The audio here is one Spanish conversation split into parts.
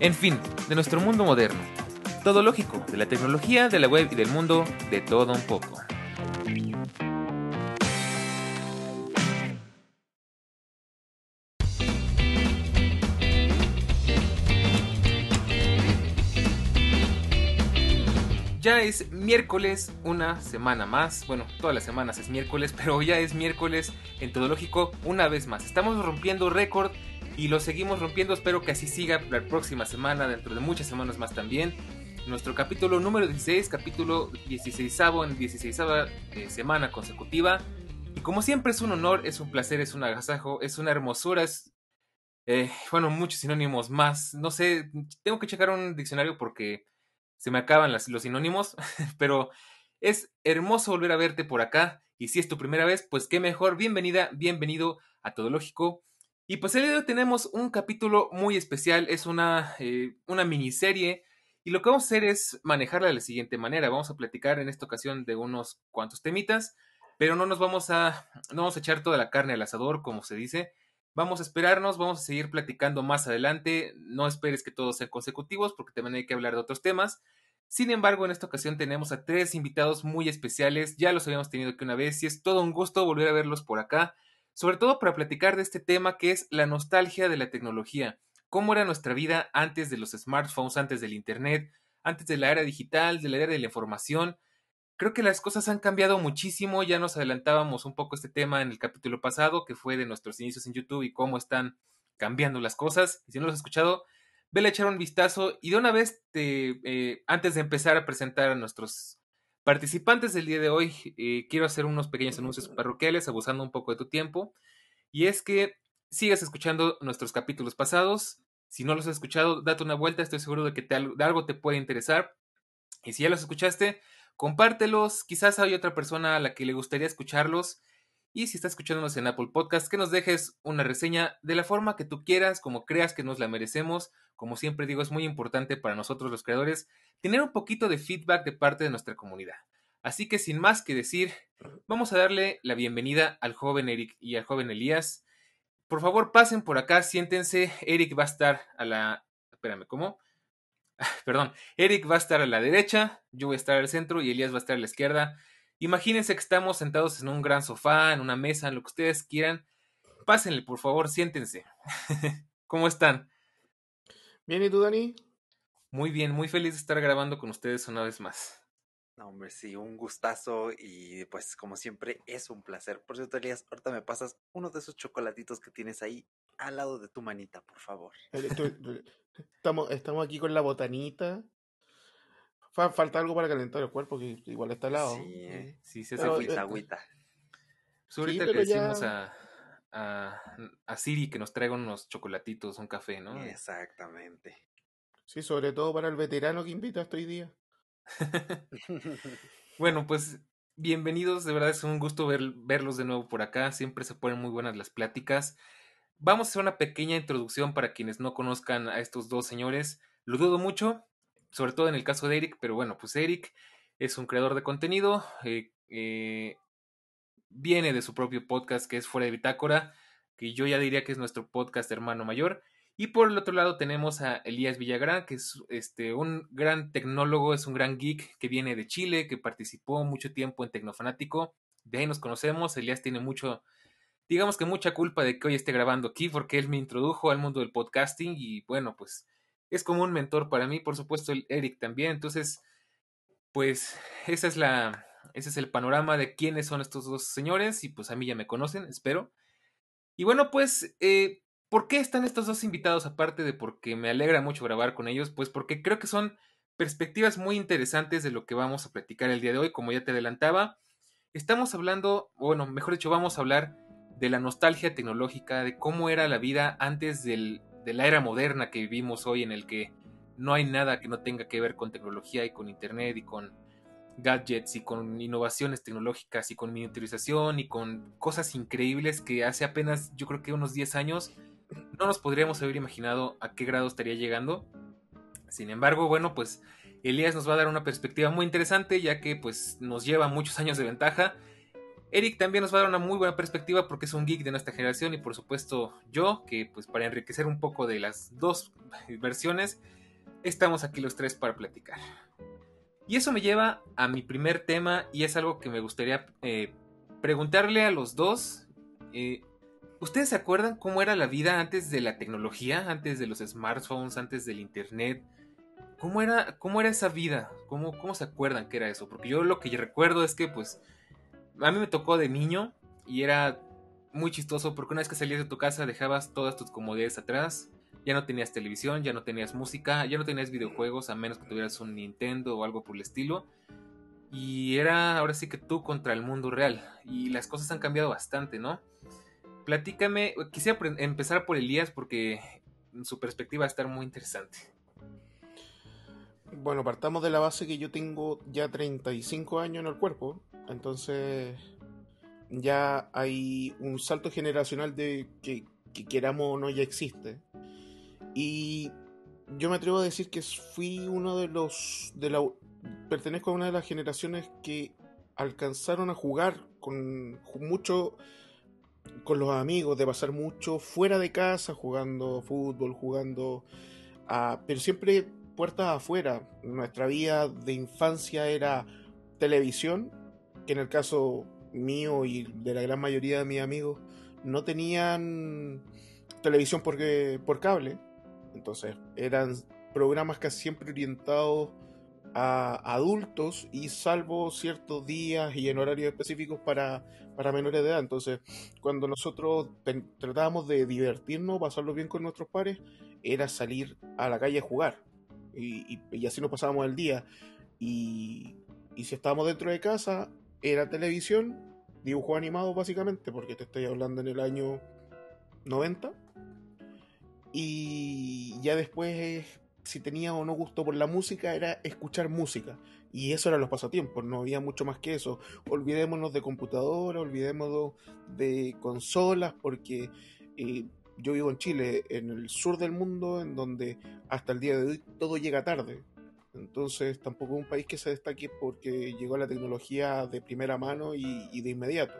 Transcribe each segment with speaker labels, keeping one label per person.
Speaker 1: En fin, de nuestro mundo moderno. Todo lógico, de la tecnología, de la web y del mundo, de todo un poco. Ya es miércoles, una semana más. Bueno, todas las semanas es miércoles, pero ya es miércoles en Todo Lógico una vez más. Estamos rompiendo récord y lo seguimos rompiendo. Espero que así siga la próxima semana, dentro de muchas semanas más también. Nuestro capítulo número 16, capítulo 16 en 16 eh, semana consecutiva. Y como siempre es un honor, es un placer, es un agasajo, es una hermosura, es... Eh, bueno, muchos sinónimos más. No sé, tengo que checar un diccionario porque se me acaban los sinónimos, pero es hermoso volver a verte por acá. Y si es tu primera vez, pues qué mejor. Bienvenida, bienvenido a Todo Lógico. Y pues el día de hoy tenemos un capítulo muy especial, es una, eh, una miniserie. Y lo que vamos a hacer es manejarla de la siguiente manera. Vamos a platicar en esta ocasión de unos cuantos temitas, pero no nos vamos a, no vamos a echar toda la carne al asador, como se dice. Vamos a esperarnos, vamos a seguir platicando más adelante. No esperes que todos sean consecutivos porque también hay que hablar de otros temas. Sin embargo, en esta ocasión tenemos a tres invitados muy especiales. Ya los habíamos tenido aquí una vez y es todo un gusto volver a verlos por acá. Sobre todo para platicar de este tema que es la nostalgia de la tecnología. Cómo era nuestra vida antes de los smartphones, antes del Internet, antes de la era digital, de la era de la información creo que las cosas han cambiado muchísimo. Ya nos adelantábamos un poco este tema en el capítulo pasado, que fue de nuestros inicios en YouTube y cómo están cambiando las cosas. Y si no lo has escuchado, vele a echar un vistazo. Y de una vez, te, eh, antes de empezar a presentar a nuestros participantes del día de hoy, eh, quiero hacer unos pequeños anuncios parroquiales, abusando un poco de tu tiempo. Y es que sigas escuchando nuestros capítulos pasados. Si no los has escuchado, date una vuelta, estoy seguro de que de algo te puede interesar. Y si ya los escuchaste, compártelos, quizás hay otra persona a la que le gustaría escucharlos. Y si estás escuchándonos en Apple Podcast, que nos dejes una reseña de la forma que tú quieras, como creas que nos la merecemos. Como siempre digo, es muy importante para nosotros los creadores tener un poquito de feedback de parte de nuestra comunidad. Así que sin más que decir, vamos a darle la bienvenida al joven Eric y al joven Elías. Por favor, pasen por acá, siéntense. Eric va a estar a la... Espérame, ¿cómo? perdón, Eric va a estar a la derecha, yo voy a estar al centro y Elías va a estar a la izquierda. Imagínense que estamos sentados en un gran sofá, en una mesa, en lo que ustedes quieran. Pásenle, por favor, siéntense. ¿Cómo están?
Speaker 2: Bien, ¿y tú, Dani?
Speaker 1: Muy bien, muy feliz de estar grabando con ustedes una vez más.
Speaker 3: No, hombre, sí, un gustazo y pues como siempre es un placer. Por cierto, Elías, ahorita me pasas uno de esos chocolatitos que tienes ahí al lado de tu manita, por favor.
Speaker 2: Estamos, estamos aquí con la botanita. Falta algo para calentar el cuerpo, que igual está helado.
Speaker 3: Sí, eh, sí, se hace agüita, agüita.
Speaker 1: Pues ahorita le decimos a, a, Siri que nos traiga unos chocolatitos, un café, ¿no?
Speaker 3: Exactamente.
Speaker 2: Sí, sobre todo para el veterano que invita hoy día.
Speaker 1: bueno, pues bienvenidos, de verdad es un gusto verlos de nuevo por acá, siempre se ponen muy buenas las pláticas. Vamos a hacer una pequeña introducción para quienes no conozcan a estos dos señores. Lo dudo mucho, sobre todo en el caso de Eric, pero bueno, pues Eric es un creador de contenido, eh, eh, viene de su propio podcast que es Fuera de Bitácora, que yo ya diría que es nuestro podcast hermano mayor. Y por el otro lado tenemos a Elías Villagrán, que es este, un gran tecnólogo, es un gran geek que viene de Chile, que participó mucho tiempo en Tecnofanático. De ahí nos conocemos. Elías tiene mucho, digamos que mucha culpa de que hoy esté grabando aquí, porque él me introdujo al mundo del podcasting y bueno, pues es como un mentor para mí, por supuesto, el Eric también. Entonces, pues esa es la, ese es el panorama de quiénes son estos dos señores y pues a mí ya me conocen, espero. Y bueno, pues eh, ¿Por qué están estos dos invitados aparte de porque me alegra mucho grabar con ellos? Pues porque creo que son perspectivas muy interesantes de lo que vamos a platicar el día de hoy, como ya te adelantaba. Estamos hablando, bueno, mejor dicho, vamos a hablar de la nostalgia tecnológica, de cómo era la vida antes del, de la era moderna que vivimos hoy, en el que no hay nada que no tenga que ver con tecnología y con internet y con gadgets y con innovaciones tecnológicas y con miniaturización y con cosas increíbles que hace apenas yo creo que unos 10 años no nos podríamos haber imaginado a qué grado estaría llegando. Sin embargo, bueno, pues Elías nos va a dar una perspectiva muy interesante ya que pues nos lleva muchos años de ventaja. Eric también nos va a dar una muy buena perspectiva porque es un geek de nuestra generación y por supuesto yo, que pues para enriquecer un poco de las dos versiones, estamos aquí los tres para platicar. Y eso me lleva a mi primer tema y es algo que me gustaría eh, preguntarle a los dos. Eh, ¿Ustedes se acuerdan cómo era la vida antes de la tecnología, antes de los smartphones, antes del internet? ¿Cómo era, cómo era esa vida? ¿Cómo, ¿Cómo se acuerdan que era eso? Porque yo lo que recuerdo es que pues a mí me tocó de niño y era muy chistoso porque una vez que salías de tu casa dejabas todas tus comodidades atrás ya no tenías televisión, ya no tenías música, ya no tenías videojuegos, a menos que tuvieras un Nintendo o algo por el estilo. Y era ahora sí que tú contra el mundo real. Y las cosas han cambiado bastante, ¿no? Platícame, quisiera empezar por Elías porque su perspectiva va a estar muy interesante.
Speaker 2: Bueno, partamos de la base que yo tengo ya 35 años en el cuerpo, entonces ya hay un salto generacional de que, que queramos o no ya existe. Y yo me atrevo a decir que fui uno de los. De la, pertenezco a una de las generaciones que alcanzaron a jugar con mucho. con los amigos, de pasar mucho fuera de casa, jugando fútbol, jugando. A, pero siempre puertas afuera. Nuestra vida de infancia era televisión, que en el caso mío y de la gran mayoría de mis amigos no tenían televisión porque, por cable entonces eran programas casi siempre orientados a adultos y salvo ciertos días y en horarios específicos para, para menores de edad. Entonces, cuando nosotros tratábamos de divertirnos, pasarlo bien con nuestros pares, era salir a la calle a jugar. Y, y, así nos pasábamos el día. Y, y, si estábamos dentro de casa, era televisión, dibujo animado básicamente, porque te estoy hablando en el año 90. Y ya después, si tenía o no gusto por la música, era escuchar música. Y eso eran los pasatiempos, no había mucho más que eso. Olvidémonos de computadora, olvidémonos de consolas, porque eh, yo vivo en Chile, en el sur del mundo, en donde hasta el día de hoy todo llega tarde. Entonces tampoco es un país que se destaque porque llegó la tecnología de primera mano y, y de inmediato.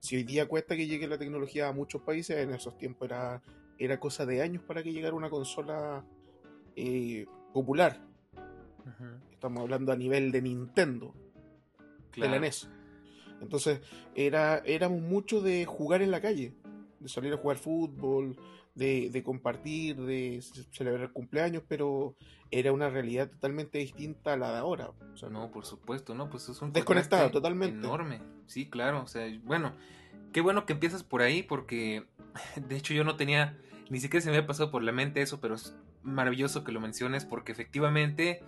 Speaker 2: Si hoy día cuesta que llegue la tecnología a muchos países, en esos tiempos era era cosa de años para que llegara una consola eh, popular. Estamos hablando a nivel de Nintendo, de la NES. Entonces, era, éramos mucho de jugar en la calle, de salir a jugar fútbol, de, compartir, de celebrar cumpleaños, pero era una realidad totalmente distinta a la de ahora.
Speaker 1: O sea, no, por supuesto, no, pues es un
Speaker 2: desconectado totalmente.
Speaker 1: Enorme, sí, claro. O sea, bueno, qué bueno que empiezas por ahí, porque de hecho yo no tenía ni siquiera se me había pasado por la mente eso, pero es maravilloso que lo menciones porque efectivamente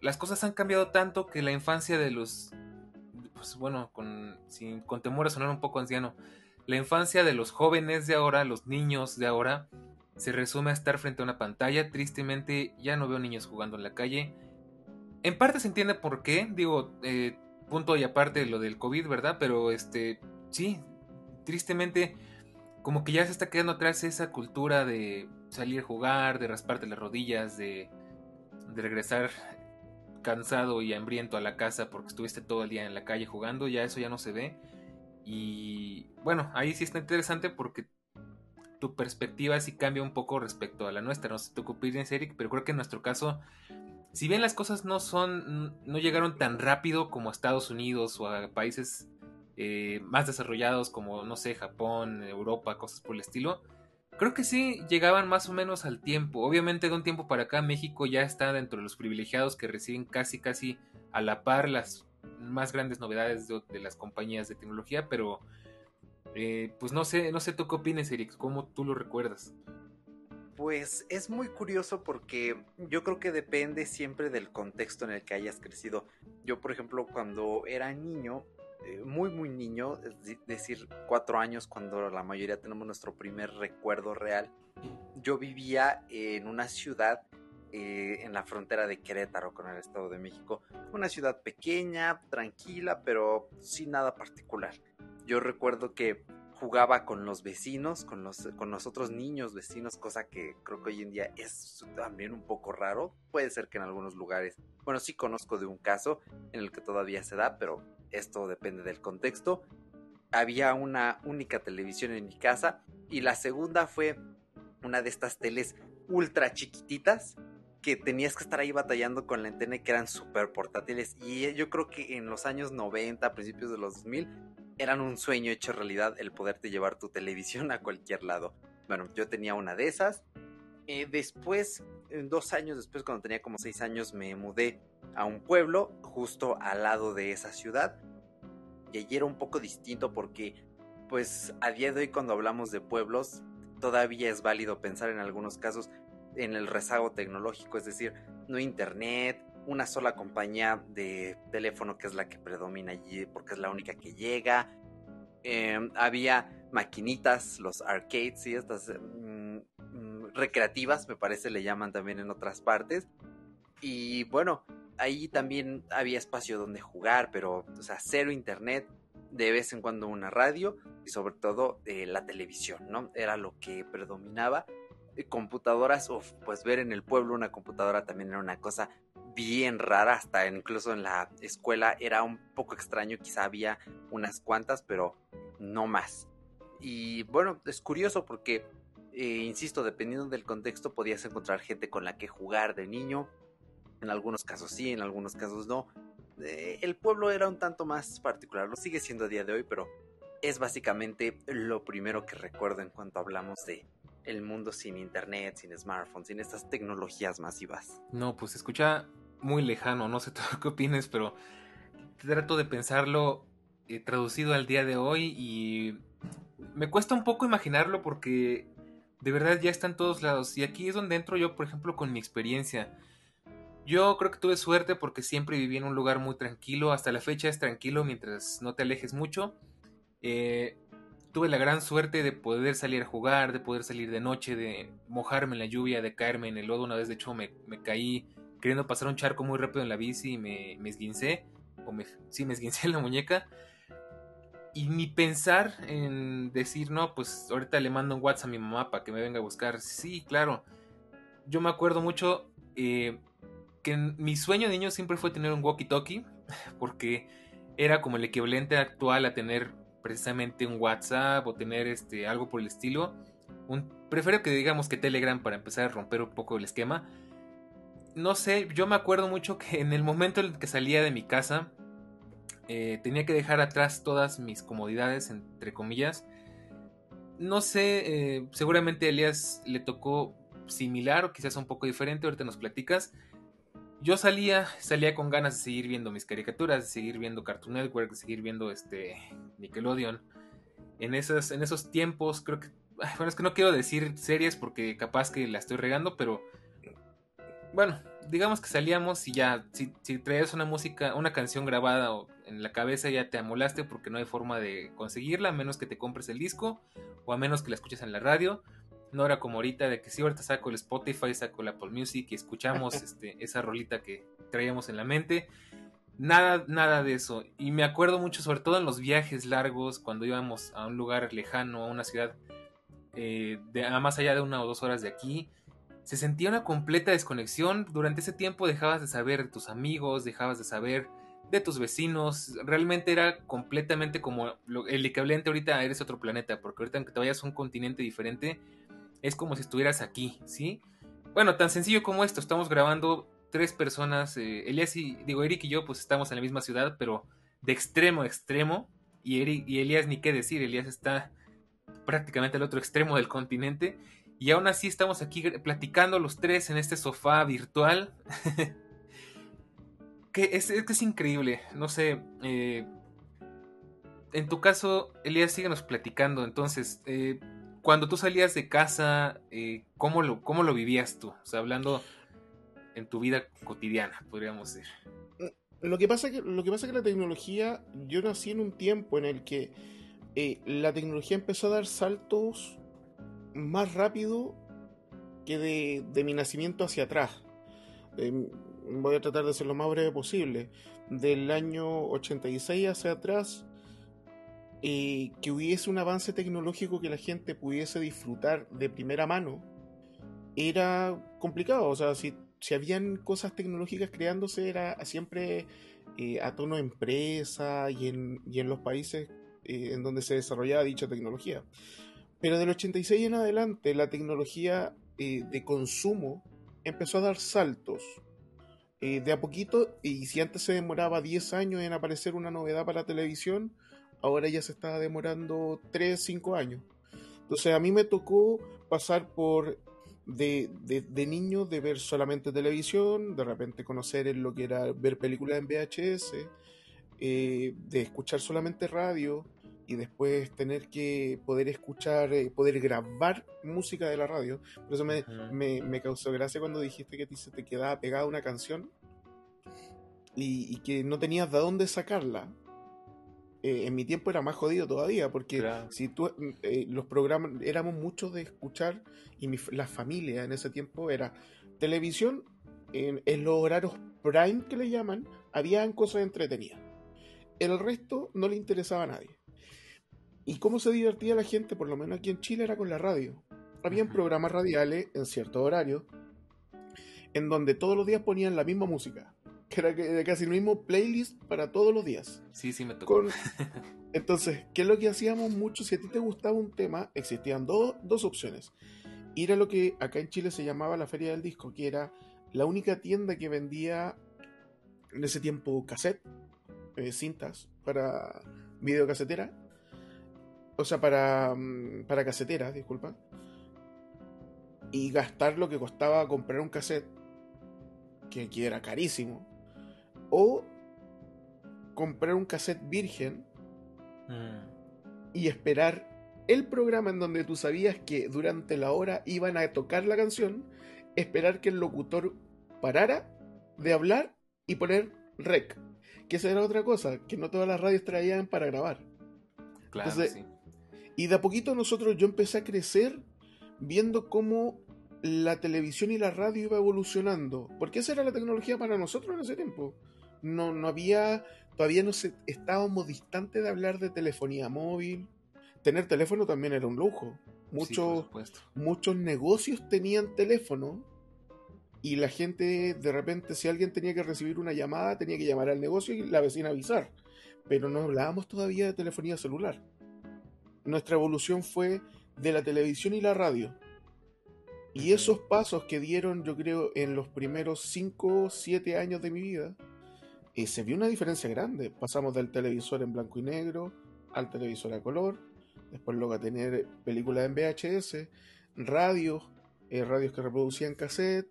Speaker 1: las cosas han cambiado tanto que la infancia de los, pues bueno, con, sin, con temor a sonar un poco anciano, la infancia de los jóvenes de ahora, los niños de ahora, se resume a estar frente a una pantalla. Tristemente ya no veo niños jugando en la calle. En parte se entiende por qué, digo, eh, punto y aparte lo del COVID, ¿verdad? Pero este, sí, tristemente como que ya se está quedando atrás esa cultura de salir a jugar, de rasparte las rodillas, de, de regresar cansado y hambriento a la casa porque estuviste todo el día en la calle jugando, ya eso ya no se ve. Y bueno, ahí sí está interesante porque tu perspectiva sí cambia un poco respecto a la nuestra. No sé tu opinas, Eric, pero creo que en nuestro caso, si bien las cosas no son, no llegaron tan rápido como a Estados Unidos o a países eh, más desarrollados como, no sé, Japón, Europa, cosas por el estilo, creo que sí llegaban más o menos al tiempo. Obviamente de un tiempo para acá México ya está dentro de los privilegiados que reciben casi casi a la par las más grandes novedades de, las compañías de tecnología, pero eh, pues no sé, no sé tú qué opinas, Eric, cómo tú lo recuerdas.
Speaker 3: Pues es muy curioso porque yo creo que depende siempre del contexto en el que hayas crecido. Yo, por ejemplo, cuando era niño, eh, muy, muy niño, es decir, cuatro años cuando la mayoría tenemos nuestro primer recuerdo real, yo vivía en una ciudad eh, en la frontera de Querétaro con el Estado de México. Una ciudad pequeña, tranquila, pero sin nada particular. Yo recuerdo que jugaba con los vecinos, con los, con los otros niños vecinos, cosa que creo que hoy en día es también un poco raro. Puede ser que en algunos lugares, bueno, sí conozco de un caso en el que todavía se da, pero esto depende del contexto. Había una única televisión en mi casa y la segunda fue una de estas teles ultra chiquititas que tenías que estar ahí batallando con la antena que eran súper portátiles. Y yo creo que en los años 90, principios de los 2000, eran un sueño hecho realidad el poderte llevar tu televisión a cualquier lado. Bueno, yo tenía una de esas. Eh, después, dos años después, cuando tenía como seis años, me mudé a un pueblo justo al lado de esa ciudad. Y allí era un poco distinto porque, pues, a día de hoy cuando hablamos de pueblos, todavía es válido pensar en algunos casos en el rezago tecnológico, es decir, no internet, una sola compañía de teléfono que es la que predomina allí porque es la única que llega. Em, había maquinitas, los arcades y estas mm, mm, recreativas, me parece le llaman también en otras partes. Y bueno, ahí también había espacio donde jugar, pero, o sea, cero internet, de vez en cuando una radio y sobre todo eh, la televisión, ¿no? Era lo que predominaba. Computadoras, pues ver en el pueblo una computadora también era una cosa bien rara, hasta incluso en la escuela era un poco extraño, quizá había unas cuantas, pero no más. Y bueno, es curioso porque, eh, insisto, dependiendo del contexto podías encontrar gente con la que jugar de niño, en algunos casos sí, en algunos casos no. Eh, el pueblo era un tanto más particular, lo sigue siendo a día de hoy, pero es básicamente lo primero que recuerdo en cuanto hablamos de el mundo sin internet, sin smartphones, sin estas tecnologías masivas.
Speaker 1: No, pues escucha muy lejano, no sé tú qué opines, pero trato de pensarlo eh, traducido al día de hoy y me cuesta un poco imaginarlo porque de verdad ya está en todos lados. Y aquí es donde entro yo, por ejemplo, con mi experiencia. Yo creo que tuve suerte porque siempre viví en un lugar muy tranquilo. Hasta la fecha es tranquilo mientras no te alejes mucho. Eh, tuve la gran suerte de poder salir a jugar, de poder salir de noche, de mojarme en la lluvia, de caerme en el lodo. Una vez, de hecho, me, caí queriendo pasar un charco muy rápido en la bici y me, me esguincé, o me, sí, me esguincé en la muñeca. Y mi pensar en decir, no, pues ahorita le mando un WhatsApp a mi mamá para que me venga a buscar. Sí, claro. Yo me acuerdo mucho eh, que mi sueño de niño siempre fue tener un walkie-talkie, porque era como el equivalente actual a tener precisamente un WhatsApp o tener este, algo por el estilo. Prefiero que digamos que Telegram para empezar a romper un poco el esquema no sé, yo me acuerdo mucho que en el momento en que salía de mi casa, eh, tenía que dejar atrás todas mis comodidades, entre comillas. No sé, eh, seguramente a Elías le tocó similar o quizás un poco diferente, ahorita nos platicas. Yo salía, salía con ganas de seguir viendo mis caricaturas, de seguir viendo Cartoon Network, de seguir viendo este Nickelodeon. En esos, en esos tiempos, creo que. Bueno, es que no quiero decir series porque capaz que la estoy regando, pero bueno, digamos que salíamos y ya, si, si, traías una música, una canción grabada en la cabeza ya te amolaste porque no hay forma de conseguirla a menos que te compres el disco o a menos que la escuches en la radio. No era como ahorita de que si ahorita saco el Spotify, saco la Apple Music y escuchamos este, esa rolita que traíamos en la mente. Nada, nada de eso. Y me acuerdo mucho, sobre todo en los viajes largos, cuando íbamos a un lugar lejano, a una ciudad eh, de, más allá de una o dos horas de aquí se sentía una completa desconexión. Durante ese tiempo dejabas de saber de tus amigos, dejabas de saber de tus vecinos. Realmente era completamente como el equivalente ahorita eres otro planeta, porque ahorita aunque te vayas a un continente diferente, es como si estuvieras aquí, ¿sí? Bueno, tan sencillo como esto, estamos grabando tres personas, eh, Elías y, digo, Eric y yo, pues estamos en la misma ciudad, pero de extremo a extremo, y, Eric, y Elías ni qué decir, Elías está prácticamente al otro extremo del continente, y aún así estamos aquí platicando los tres en este sofá virtual. que es, es, es, increíble. No sé. Eh, en tu caso, Elías, síguenos platicando. Entonces, eh, cuando tú salías de casa, eh, ¿cómo, lo, ¿cómo lo vivías tú? O sea, hablando en tu vida cotidiana, podríamos decir.
Speaker 2: Mm, lo que pasa que, lo que pasa que la tecnología, yo nací en un tiempo en el que la tecnología empezó a dar saltos más rápido que de, mi nacimiento hacia atrás. em, voy a tratar de ser lo más breve posible. Del año 86 hacia atrás, eh, que hubiese un avance tecnológico que la gente pudiese disfrutar de primera mano, era complicado. O sea, si, si habían cosas tecnológicas creándose, era siempre eh, a tono empresa y en, y en los países eh, en donde se desarrollaba dicha tecnología. Pero del 86 en adelante, la tecnología eh, de consumo empezó a dar saltos. de a poquito, y si antes se demoraba 10 años en aparecer una novedad para televisión, ahora ya se está demorando 3, 5 años. Entonces a mí me tocó pasar por de, de, niño de ver solamente televisión, de repente conocer lo que era ver películas en VHS, eh, de escuchar solamente radio y después tener que poder escuchar, eh, poder grabar música de la radio. Por eso me, me, causó gracia cuando dijiste que se te quedaba pegada una canción y, y que no tenías de dónde sacarla. Eh, en mi tiempo era más jodido todavía, porque si tú, eh, los programas, éramos muchos de escuchar, y la familia en ese tiempo era televisión, en, los horarios prime que le llaman, habían cosas entretenidas. El resto no le interesaba a nadie. ¿Y cómo se divertía la gente, por lo menos aquí en Chile, era con la radio? Habían programas radiales en ciertos horarios, en donde todos los días ponían la misma música que era casi el mismo playlist para todos los días.
Speaker 1: Sí, sí, me tocó.
Speaker 2: Entonces, ¿qué es lo que hacíamos mucho? Si a ti te gustaba un tema, existían dos opciones. Ir a lo que acá en Chile se llamaba la Feria del Disco, que era la única tienda que vendía en ese tiempo cassette, eh, cintas para videocasetera. O sea, para, mm, para casetera, disculpa. Y gastar lo que costaba comprar un cassette, que, que era carísimo o comprar un cassette virgen mm. y esperar el programa en donde tú sabías que durante la hora iban a tocar la canción, esperar que el locutor parara de hablar y poner rec. Que esa era otra cosa, que no todas las radios traían para grabar.
Speaker 1: Claro, sí.
Speaker 2: Y de a poquito nosotros yo empecé a crecer viendo cómo la televisión y la radio iba evolucionando. Porque esa era la tecnología para nosotros en ese tiempo no, no había, todavía no se, estábamos distantes de hablar de telefonía móvil. Tener teléfono también era un lujo. Muchos, muchos negocios tenían teléfono y la gente, de repente, si alguien tenía que recibir una llamada, tenía que llamar al negocio y la vecina avisar. Pero no hablábamos todavía de telefonía celular. Nuestra evolución fue de la televisión y la radio. Y esos pasos que dieron, yo creo, en los primeros 5 o 7 años de mi vida, y se vio una diferencia grande. Pasamos del televisor en blanco y negro al televisor a color, después luego a tener películas en VHS, radios, eh, radios que reproducían cassette,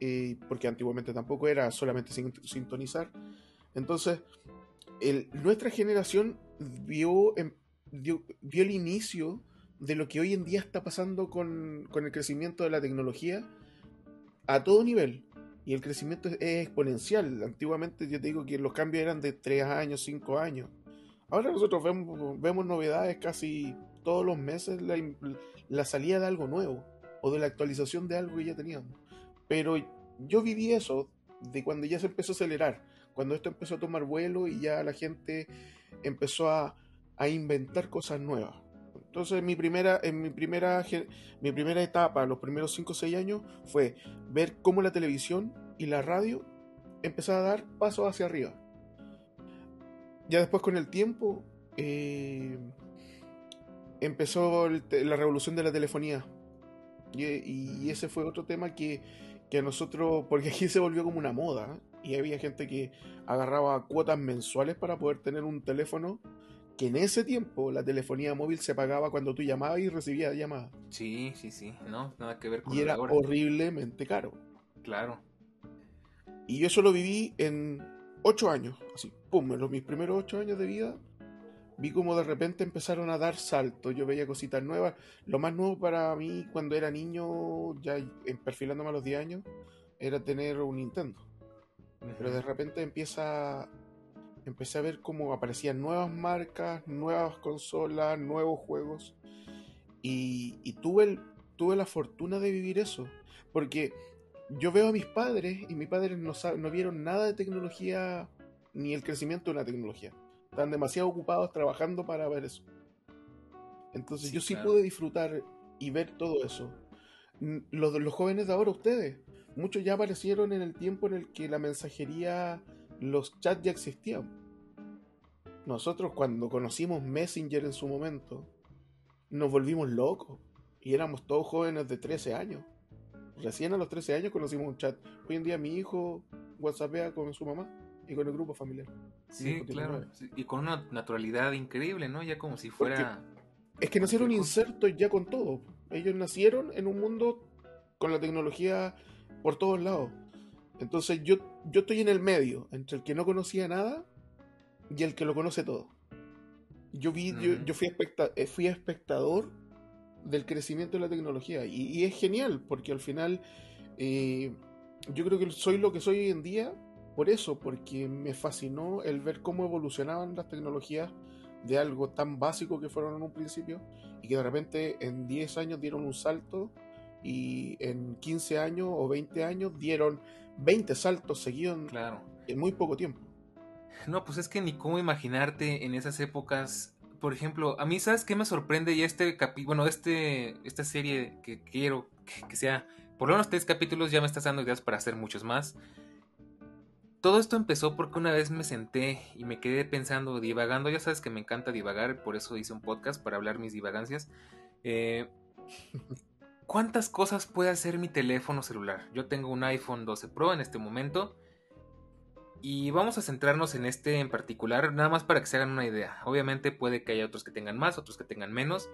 Speaker 2: eh, porque antiguamente tampoco era solamente sintonizar. Entonces, nuestra generación vio, vio, el inicio de lo que hoy en día está pasando con, con el crecimiento de la tecnología a todo nivel y el crecimiento es exponencial. Antiguamente yo te digo que los cambios eran de 3 años, 5 años. Ahora nosotros vemos, vemos novedades casi todos los meses, la, salida de algo nuevo o de la actualización de algo que ya teníamos. Pero yo viví eso de cuando ya se empezó a acelerar, cuando esto empezó a tomar vuelo y ya la gente empezó a, a inventar cosas nuevas. Entonces mi primera, en mi primera, mi primera etapa, los primeros 5 o 6 años, fue ver cómo la televisión y la radio empezaban a dar pasos hacia arriba. Ya después con el tiempo eh, empezó la revolución de la telefonía. Y, ese fue otro tema que, que, a nosotros, porque aquí se volvió como una moda, ¿eh? y había gente que agarraba cuotas mensuales para poder tener un teléfono que en ese tiempo la telefonía móvil se pagaba cuando tú llamabas y recibías llamadas.
Speaker 1: Sí, sí, sí, no, nada que ver con
Speaker 2: Y era horriblemente caro.
Speaker 1: Claro.
Speaker 2: Y yo eso lo viví en ocho años, así, pum, en los, mis primeros ocho años de vida, vi como de repente empezaron a dar saltos, yo veía cositas nuevas. Lo más nuevo para mí cuando era niño, ya perfilándome a los 10 años, era tener un Nintendo. Pero de repente empieza empecé a ver cómo aparecían nuevas marcas, nuevas consolas, nuevos juegos. Y, tuve, tuve la fortuna de vivir eso. Porque yo veo a mis padres y mis padres no, no vieron nada de tecnología ni el crecimiento de la tecnología. Están demasiado ocupados trabajando para ver eso. Entonces yo sí pude disfrutar y ver todo eso. Los, los jóvenes de ahora, ustedes, muchos ya aparecieron en el tiempo en el que la mensajería, los chats ya existían. Nosotros cuando conocimos Messenger en su momento, nos volvimos locos. Y éramos todos jóvenes de 13 años. Recién a los 13 años conocimos un chat. Hoy en día mi hijo WhatsAppea con su mamá y con el grupo familiar.
Speaker 1: Sí, claro. Y con una naturalidad increíble, ¿no? Ya como si fuera...
Speaker 2: es que nacieron insertos ya con todo. Ellos nacieron en un mundo con la tecnología por todos lados. Entonces yo, yo estoy en el medio, entre el que no conocía nada y el que lo conoce todo. Yo vi, yo, fui, eh, fui espectador del crecimiento de la tecnología y, es genial porque al final eh, yo creo que soy lo que soy hoy en día por eso, porque me fascinó el ver cómo evolucionaban las tecnologías de algo tan básico que fueron en un principio y que de repente en 10 años dieron un salto y en 15 años o 20 años dieron 20 saltos seguidos
Speaker 1: claro.
Speaker 2: en muy poco tiempo.
Speaker 1: No, pues es que ni cómo imaginarte en esas épocas. Por ejemplo, a mí, ¿sabes qué me sorprende? Y este capítulo, bueno, este, esta serie que quiero que, sea, por lo menos tres capítulos, ya me estás dando ideas para hacer muchos más. Todo esto empezó porque una vez me senté y me quedé pensando, divagando. Ya sabes que me encanta divagar, por eso hice un podcast para hablar mis divagancias. Eh, ¿Cuántas cosas puede hacer mi teléfono celular? Yo tengo un iPhone 12 Pro en este momento y vamos a centrarnos en este en particular, nada más para que se hagan una idea. Obviamente puede que haya otros que tengan más, otros que tengan menos.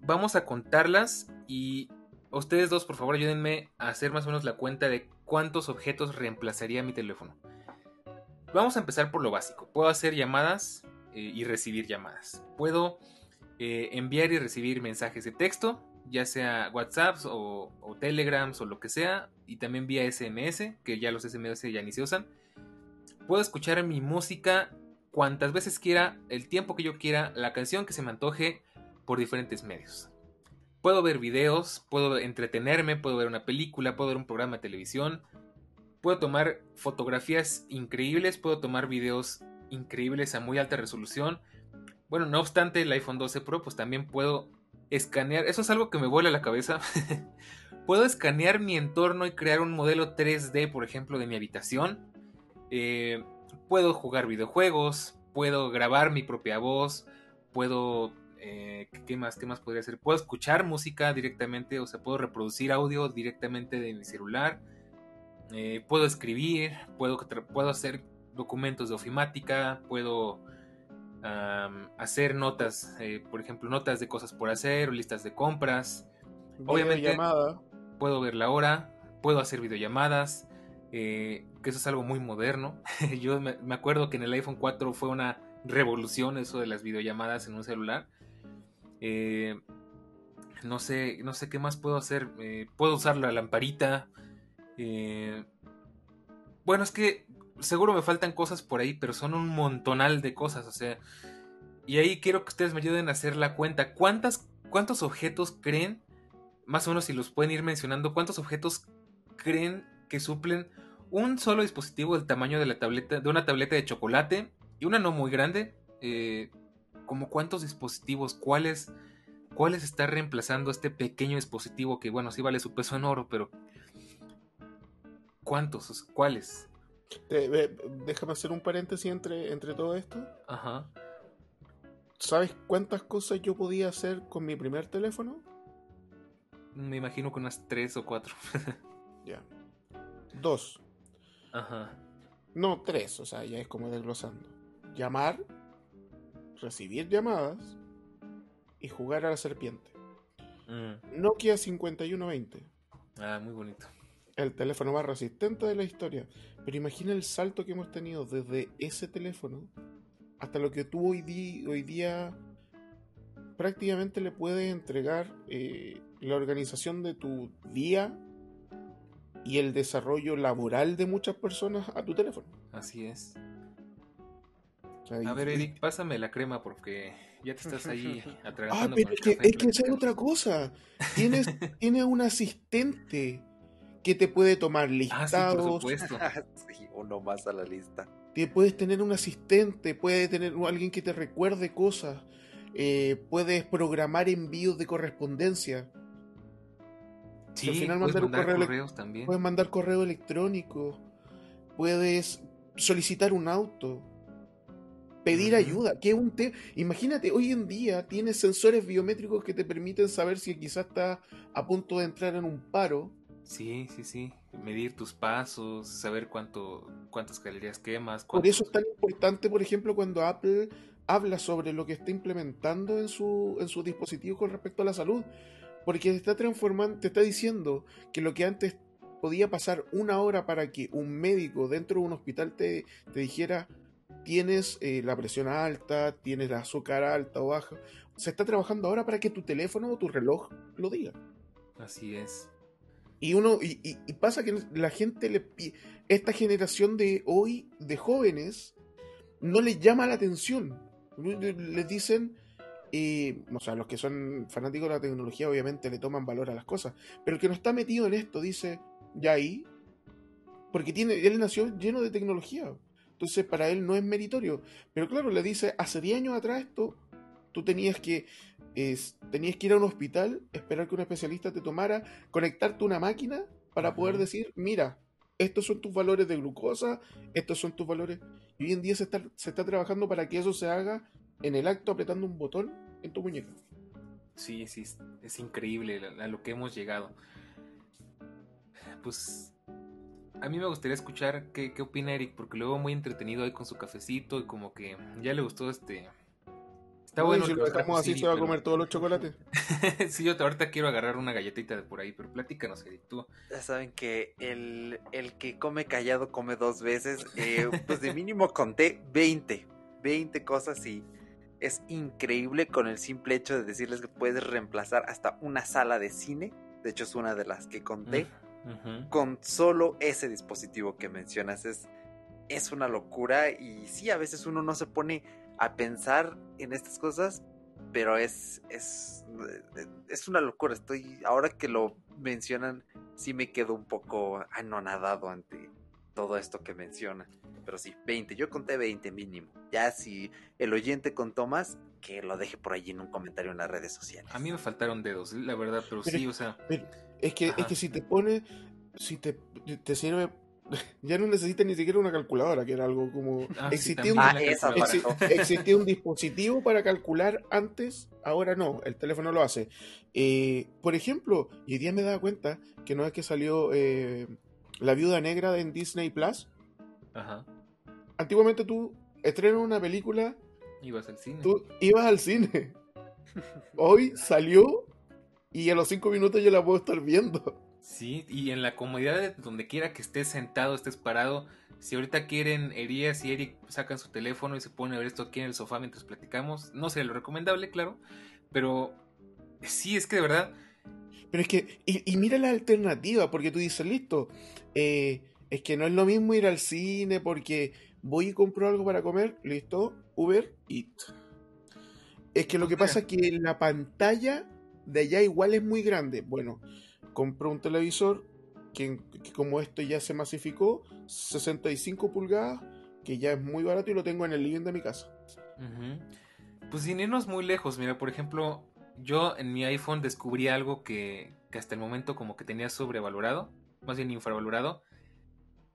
Speaker 1: Vamos a contarlas y ustedes dos, por favor, ayúdenme a hacer más o menos la cuenta de cuántos objetos reemplazaría mi teléfono. Vamos a empezar por lo básico. Puedo hacer llamadas eh, y recibir llamadas. Puedo eh, enviar y recibir mensajes de texto, ya sea WhatsApp o, o Telegrams o lo que sea, y también vía SMS, que ya los SMS ya ni se usan Puedo escuchar mi música cuantas veces quiera, el tiempo que yo quiera, la canción que se me antoje por diferentes medios. Puedo ver videos, puedo entretenerme, puedo ver una película, puedo ver un programa de televisión, puedo tomar fotografías increíbles, puedo tomar videos increíbles a muy alta resolución. Bueno, no obstante, el iPhone 12 Pro, pues también puedo escanear, eso es algo que me vuela la cabeza. puedo escanear mi entorno y crear un modelo 3D, por ejemplo, de mi habitación eh, puedo jugar videojuegos, puedo grabar mi propia voz, puedo... Eh, ¿Qué más? ¿Qué más podría hacer? Puedo escuchar música directamente, o sea, puedo reproducir audio directamente de mi celular. Eh, puedo escribir, puedo, puedo hacer documentos de ofimática, puedo hacer notas, por ejemplo, notas de cosas por hacer listas de compras. Obviamente, puedo ver la hora, puedo hacer videollamadas, eh, que eso es algo muy moderno. Yo me, acuerdo que en el iPhone 4 fue una revolución eso de las videollamadas en un celular. Eh, no sé, no sé qué más puedo hacer. Eh, puedo usar la lamparita. bueno, es que seguro me faltan cosas por ahí, pero son un montonal de cosas, o sea. Y ahí quiero que ustedes me ayuden a hacer la cuenta. ¿Cuántas, ¿Cuántos objetos creen? Más o menos si los pueden ir mencionando. ¿Cuántos objetos creen que suplen un solo dispositivo del tamaño de la tableta, de una tableta de chocolate y una no muy grande. Eh, como cuántos dispositivos, cuáles, cuáles está reemplazando este pequeño dispositivo que bueno sí vale su peso en oro, pero cuántos, cuáles.
Speaker 2: Déjame hacer un paréntesis entre, entre todo esto. Ajá. ¿Sabes cuántas cosas yo podía hacer con mi primer teléfono?
Speaker 1: Me imagino con unas tres o cuatro.
Speaker 2: ya. Dos. Ajá. No, tres, o sea, ya es como desglosando. Llamar, recibir llamadas y jugar a la serpiente. Mm. Nokia 5120.
Speaker 1: Ah, muy bonito.
Speaker 2: El teléfono más resistente de la historia. Pero imagina el salto que hemos tenido desde ese teléfono hasta lo que tú hoy, hoy día prácticamente le puedes entregar eh, la organización de tu día y el desarrollo laboral de muchas personas a tu teléfono.
Speaker 1: Así es. a ver, Eric, pásame la crema porque ya te estás ahí atragantando.
Speaker 2: Ah, pero es que, es que es otra cosa. Tienes, tiene un asistente que te puede tomar
Speaker 1: Ah, sí, por
Speaker 2: listados,
Speaker 1: supuesto.
Speaker 3: sí, uno más a la lista.
Speaker 2: te puedes tener un asistente, puede tener alguien que te recuerde cosas, eh, puedes programar envíos de correspondencia,
Speaker 1: Sí,
Speaker 2: al final
Speaker 1: puedes
Speaker 2: mandar un
Speaker 1: mandar
Speaker 2: correo
Speaker 1: correos también.
Speaker 2: puedes mandar correo electrónico, puedes solicitar un auto, pedir ayuda, que es un te imagínate, hoy en día tienes sensores biométricos que te permiten saber si quizás estás a punto de entrar en un paro.
Speaker 1: Sí, sí, sí. Medir tus pasos, saber cuánto, cuántas calorías quemas.
Speaker 2: Por eso es tan importante, por ejemplo, cuando Apple habla sobre lo que está implementando en su, en sus dispositivos con respecto a la salud. Porque te está transformando, te está diciendo que lo que antes podía pasar una hora para que un médico dentro de un hospital te, te dijera tienes eh, la presión alta, tienes la azúcar alta o baja. Se está trabajando ahora para que tu teléfono o tu reloj lo diga.
Speaker 1: Así es.
Speaker 2: Y uno, y, y- y pasa que la gente le esta generación de hoy, de jóvenes, no les llama la atención. Les dicen, eh, o sea, los que son fanáticos de la tecnología obviamente le toman valor a las cosas, pero el que no está metido en esto dice, ya ahí, porque tiene, él nació lleno de tecnología. Entonces para él no es meritorio. Pero claro, le dice, hace 10 años atrás esto, tú tenías que, es- tenías que ir a un hospital, esperar que un especialista te tomara, conectarte a una máquina para poder decir, mira, estos son tus valores de glucosa, estos son tus valores. Y hoy en día se está, se está trabajando para que eso se haga en el acto apretando un botón en tu muñeca.
Speaker 1: Sí, sí, es- es increíble a a lo que hemos llegado. Pues a mí me gustaría escuchar qué, qué opina Eric, porque lo veo muy entretenido ahí con su cafecito y como que ya le gustó este... Está bueno.
Speaker 2: si lo dejamos así, se va a comer todos los chocolates.
Speaker 1: sí, yo ahorita quiero agarrar una galletita de por ahí, pero platícanos, Eric, tú.
Speaker 3: Ya saben que el, el que come callado come dos veces. eh, pues de mínimo conté 20. 20 cosas y es increíble con el simple hecho de decirles que puedes reemplazar hasta una sala de cine. De hecho, es una de las que conté. Con solo ese dispositivo que mencionas. Es, es una locura. Y sí, a veces uno no se pone a pensar en estas cosas. Pero es, es, es una locura. Estoy, ahora que lo mencionan, sí me quedo un poco anonadado ante todo esto que menciona. Pero sí, 20. Yo conté 20 mínimo. Ya si el oyente contó más, que lo deje por allí en un comentario en las redes sociales.
Speaker 1: A mí me faltaron dedos, la verdad, pero
Speaker 2: Pero-
Speaker 1: sí, o sea...
Speaker 2: Pero es que,
Speaker 1: Ajá.
Speaker 2: es que si te pone, si te, te sirve, ya no necesitas ni siquiera una calculadora, que era algo como...
Speaker 1: Ah, sí,
Speaker 2: existía, un,
Speaker 1: también
Speaker 3: Ah,
Speaker 2: exi- existía un dispositivo para calcular antes, ahora no, el teléfono lo hace. Eh, por ejemplo, y hoy día me daba cuenta que no es que salió eh, La Viuda Negra en Disney Plus.
Speaker 1: Ajá.
Speaker 2: Antiguamente tú estrenas una película,
Speaker 1: Ibas al cine.
Speaker 2: tú ibas al cine. Hoy salió y a los cinco minutos yo la puedo estar viendo.
Speaker 1: Sí, y en la comodidad de donde quiera que estés sentado, estés parado. Si ahorita quieren, Elías y Eric sacan su teléfono y se ponen a ver esto aquí en el sofá mientras platicamos. No sería lo recomendable, claro. Pero sí, es que de verdad.
Speaker 2: Pero es que, y, y mira la alternativa, porque tú dices, listo, eh, es que no es lo mismo ir al cine porque voy y compro algo para comer, listo, Uber, Eat. Es que lo que pasa es que la pantalla de allá igual es muy grande. Bueno, compro un televisor que, que como esto ya se masificó, 65 pulgadas, que ya es muy barato y lo tengo en el living de mi casa.
Speaker 1: ujú. Pues sin irnos muy lejos, mira, por ejemplo, yo en mi iPhone descubrí algo que, que hasta el momento como que tenía sobrevalorado, más bien infravalorado.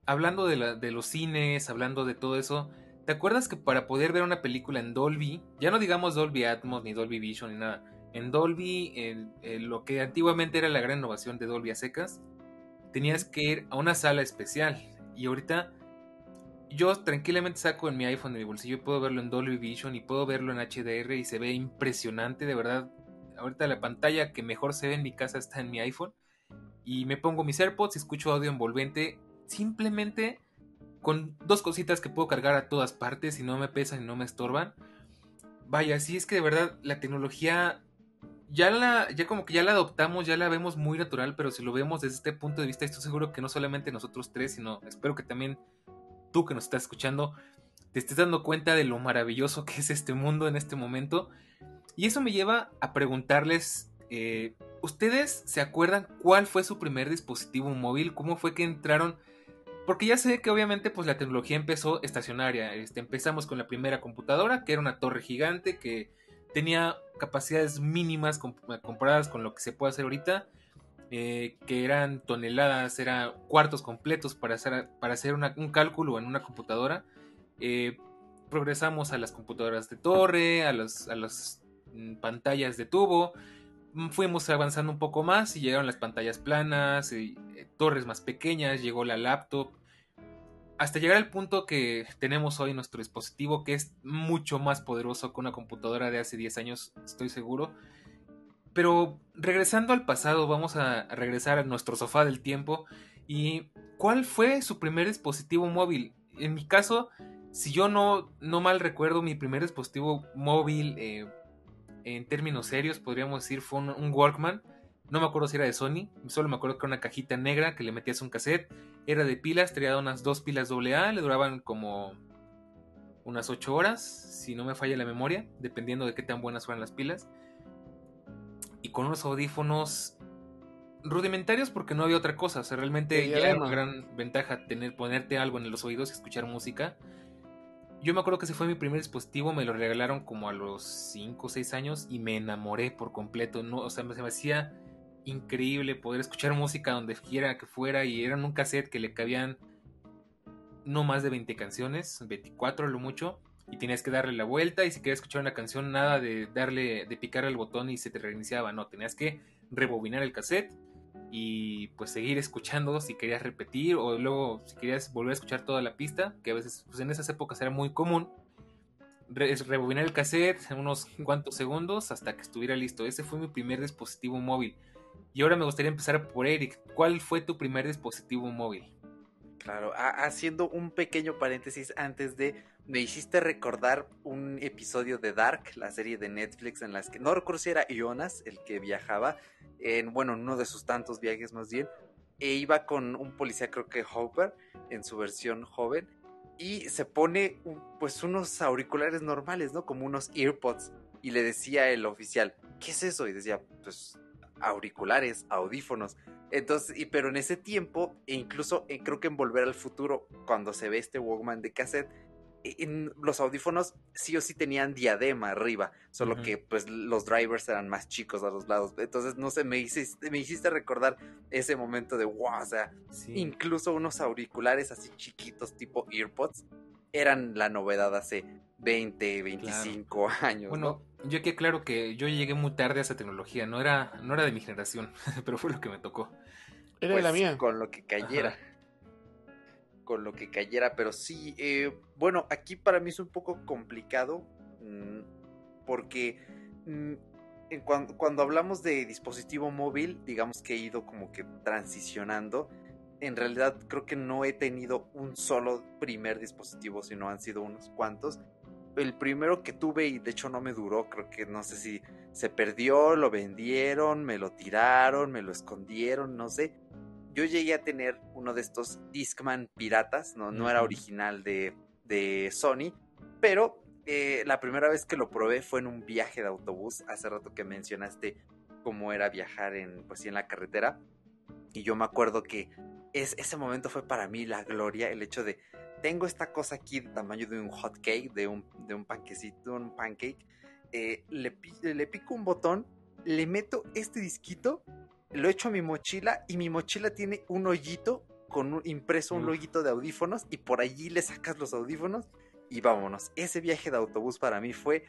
Speaker 1: Hablando de, la- de los cines, hablando de todo eso, ¿te acuerdas que para poder ver una película en Dolby, ya no digamos Dolby Atmos ni Dolby Vision ni nada, en Dolby, en lo que antiguamente era la gran innovación de Dolby a secas, tenías que ir a una sala especial. Y ahorita yo tranquilamente saco en mi iPhone de mi bolsillo y puedo verlo en Dolby Vision y puedo verlo en HDR y se ve impresionante, de verdad. Ahorita la pantalla que mejor se ve en mi casa está en mi iPhone. Y me pongo mis AirPods y escucho audio envolvente simplemente con dos cositas que puedo cargar a todas partes y no me pesan y no me estorban. Vaya, sí es que de verdad la tecnología ya la ya como que ya la adoptamos, ya la vemos muy natural, pero si lo vemos desde este punto de vista, estoy seguro que no solamente nosotros tres, sino espero que también tú que nos estás escuchando te estés dando cuenta de lo maravilloso que es este mundo en este momento. Y eso me lleva a preguntarles Eh, ¿Ustedes se acuerdan cuál fue su primer dispositivo móvil? ¿Cómo fue que entraron? Porque ya sé que obviamente pues la tecnología empezó estacionaria. Este, empezamos con la primera computadora, que era una torre gigante que tenía capacidades mínimas comparadas con lo que se puede hacer ahorita. Eh, que eran toneladas, eran cuartos completos para hacer, para hacer un cálculo en una computadora. Eh, progresamos a las computadoras de torre, a, a las mm, pantallas de tubo. Mm, fuimos avanzando un poco más y llegaron las pantallas planas, y, eh, torres más pequeñas, llegó la laptop. Hasta llegar al punto que tenemos hoy nuestro dispositivo, que es mucho más poderoso que una computadora de hace 10 años, estoy seguro. Pero regresando al pasado, vamos a regresar a nuestro sofá del tiempo. ¿Y cuál fue su primer dispositivo móvil? En mi caso, si yo no, no mal recuerdo, mi primer dispositivo móvil eh, en términos serios, podríamos decir, fue un, Walkman. No me acuerdo si era de Sony, solo me acuerdo que era una cajita negra que le metías un cassette. Era de pilas, traía unas dos pilas AA, le duraban como unas 8 horas, si no me falla la memoria, dependiendo de qué tan buenas fueran las pilas. Y con unos audífonos rudimentarios porque no había otra cosa. O sea, realmente ya era una gran ventaja tener, ponerte algo en los oídos y escuchar música. Yo me acuerdo que ese fue mi primer dispositivo, me lo regalaron como a los 5 o 6 años y me enamoré por completo. No, o sea, se me hacía increíble poder escuchar música donde quiera que fuera y era un cassette que le cabían no más de 20 canciones, 24 a lo mucho, y tenías que darle la vuelta y si querías escuchar una canción nada de darle de picar el botón y se te reiniciaba, no, tenías que rebobinar el cassette y pues seguir escuchando si querías repetir o luego si querías volver a escuchar toda la pista, que a veces pues en esas épocas era muy común, rebobinar el cassette en unos cuantos segundos hasta que estuviera listo. Ese fue mi primer dispositivo móvil. Y ahora me gustaría empezar por Eric. ¿Cuál fue tu primer dispositivo móvil?
Speaker 3: Claro, haciendo un pequeño paréntesis antes de me hiciste recordar un episodio de Dark, la serie de Netflix en las que no recuerdo si era Jonas el que viajaba en bueno, en uno de sus tantos viajes más bien e iba con un policía creo que Hopper en su versión joven y se pone pues unos auriculares normales, ¿no? Como unos earpods y le decía el oficial, "¿Qué es eso?" y decía, "Pues auriculares, audífonos." Entonces, y, pero en ese tiempo, e incluso eh, creo que en Volver al Futuro, cuando se ve este Walkman de cassette, en los audífonos sí o sí tenían diadema arriba, solo que pues los drivers eran más chicos a los lados. Entonces, no sé, me hiciste, me hiciste recordar ese momento de wow, o sea, incluso unos auriculares así chiquitos tipo earpods eran la novedad hace 20, 25 años.
Speaker 1: Bueno, yo que claro que yo llegué muy tarde a esa tecnología, no era, no era de mi generación, pero fue lo que me tocó.
Speaker 3: Era de la pues, mía. Con lo que cayera con lo que cayera, pero sí, eh, bueno, aquí para mí es un poco complicado mm, porque mm, cuando, hablamos de dispositivo móvil, digamos que he ido como que transicionando. En realidad creo que no he tenido un solo primer dispositivo, sino han sido unos cuantos. El primero que tuve y de hecho no me duró, creo que no sé si se perdió, lo vendieron, me lo tiraron, me lo escondieron, no sé. Yo llegué a tener uno de estos Discman piratas, no, no era original de, de Sony, pero eh, la primera vez que lo probé fue en un viaje de autobús, hace rato que mencionaste cómo era viajar en, pues, en la carretera, y yo me acuerdo que es, ese momento fue para mí la gloria, el hecho de, tengo esta cosa aquí de tamaño de un hot cake, de un, de un panquecito, un pancake, eh, le, le pico un botón, le meto este disquito lo echo a mi mochila y mi mochila tiene un hoyito con un, impreso un hoyito de audífonos y por allí le sacas los audífonos y vámonos. Ese viaje de autobús para mí fue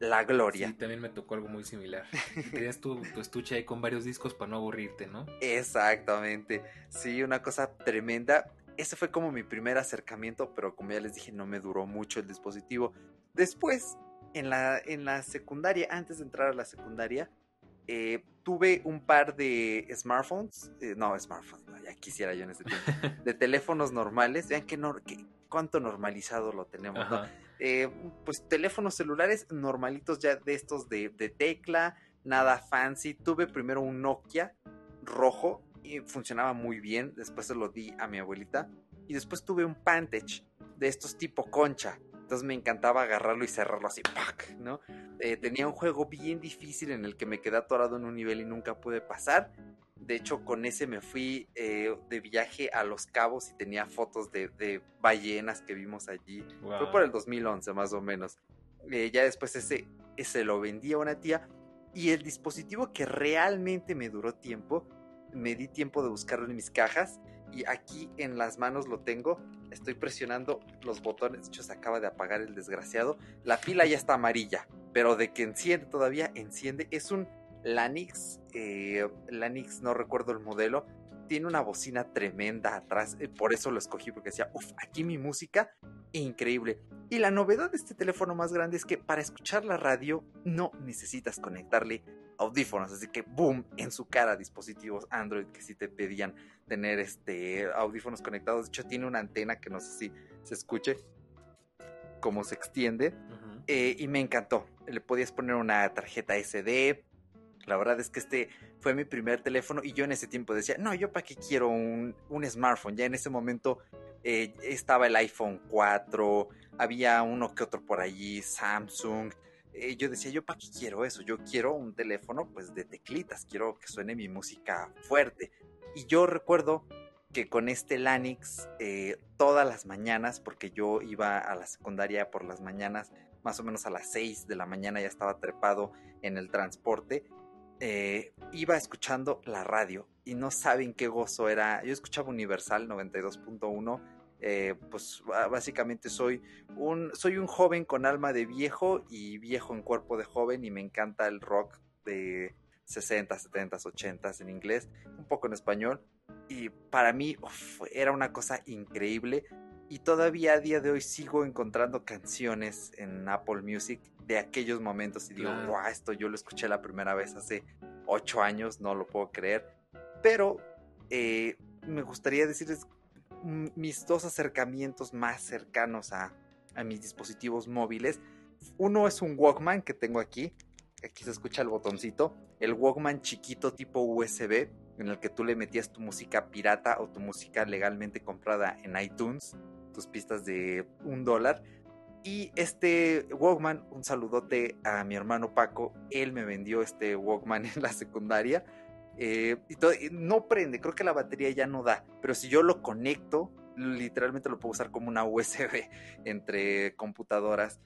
Speaker 3: la gloria.
Speaker 1: Sí, también me tocó algo muy similar. Tenías tu, tu, estuche ahí con varios discos para no aburrirte, ¿no?
Speaker 3: Exactamente. Sí, una cosa tremenda. Ese fue como mi primer acercamiento, pero como ya les dije, no me duró mucho el dispositivo. Después, en la, en la secundaria, antes de entrar a la secundaria, eh, tuve un par de smartphones, eh, no, smartphones, ya quisiera yo en ese tiempo, de teléfonos normales, vean que, no, cuánto normalizado lo tenemos, ¿no? Eh, pues teléfonos celulares normalitos ya de estos de, de, tecla, nada fancy. Tuve primero un Nokia rojo y funcionaba muy bien, después se lo di a mi abuelita. Y después tuve un Pantech de estos tipo concha, Entonces me encantaba agarrarlo y cerrarlo así, ¡pac! ¿no? Eh, tenía un juego bien difícil en el que me quedé atorado en un nivel y nunca pude pasar. De hecho, con ese me fui eh, de viaje a Los Cabos y tenía fotos de, ballenas que vimos allí. Fue por el 2011 más o menos. Eh, ya después ese, ese lo vendí a una tía. Y el dispositivo que realmente me duró tiempo, me di tiempo de buscarlo en mis cajas. Y aquí en las manos lo tengo. Estoy presionando los botones. De hecho, se acaba de apagar el desgraciado. La pila ya está amarilla. Pero de que enciende todavía, enciende. Es un Lanix, eh, Lanix no recuerdo el modelo, tiene una bocina tremenda atrás, eh, por eso lo escogí porque decía, uff, aquí mi música, increíble. Y la novedad de este teléfono más grande es que para escuchar la radio no necesitas conectarle audífonos, así que boom, en su cara dispositivos Android que sí te pedían tener este audífonos conectados, de hecho tiene una antena que no sé si se escuche cómo se extiende eh, y me encantó, le podías poner una tarjeta SD, la verdad es que este fue mi primer teléfono y yo en ese tiempo decía, no, yo para qué quiero un, smartphone. Ya en ese momento eh, estaba el iPhone 4, había uno que otro por allí, Samsung. Eh, yo decía, yo para qué quiero eso. Yo quiero un teléfono pues de teclitas, quiero que suene mi música fuerte. Y yo recuerdo que con este Lanix eh, todas las mañanas, porque yo iba a la secundaria por las mañanas, más o menos a las 6 de la mañana ya estaba trepado en el transporte eh, iba escuchando la radio y no saben qué gozo era. Yo escuchaba Universal 92.1. Eh, pues básicamente soy un, soy un joven con alma de viejo y viejo en cuerpo de joven y me encanta el rock de 60, 70, 80 en inglés, un poco en español. Y para mí era una cosa increíble y todavía a día de hoy sigo encontrando canciones en Apple Music de aquellos momentos y digo, wow, esto yo lo escuché la primera vez hace ocho años, no lo puedo creer. Pero eh, me gustaría decirles mis dos acercamientos más cercanos a, a mis dispositivos móviles. Uno es un Walkman que tengo aquí. Aquí se escucha el botoncito. El Walkman chiquito tipo USB en el que tú le metías tu música pirata o tu música legalmente comprada en iTunes, tus pistas de un dólar y este Walkman, un saludote a mi hermano Paco, él me vendió este Walkman en la secundaria. Eh, y no prende, creo que la batería ya no da, pero si yo lo conecto, literalmente lo puedo usar como una USB entre computadoras.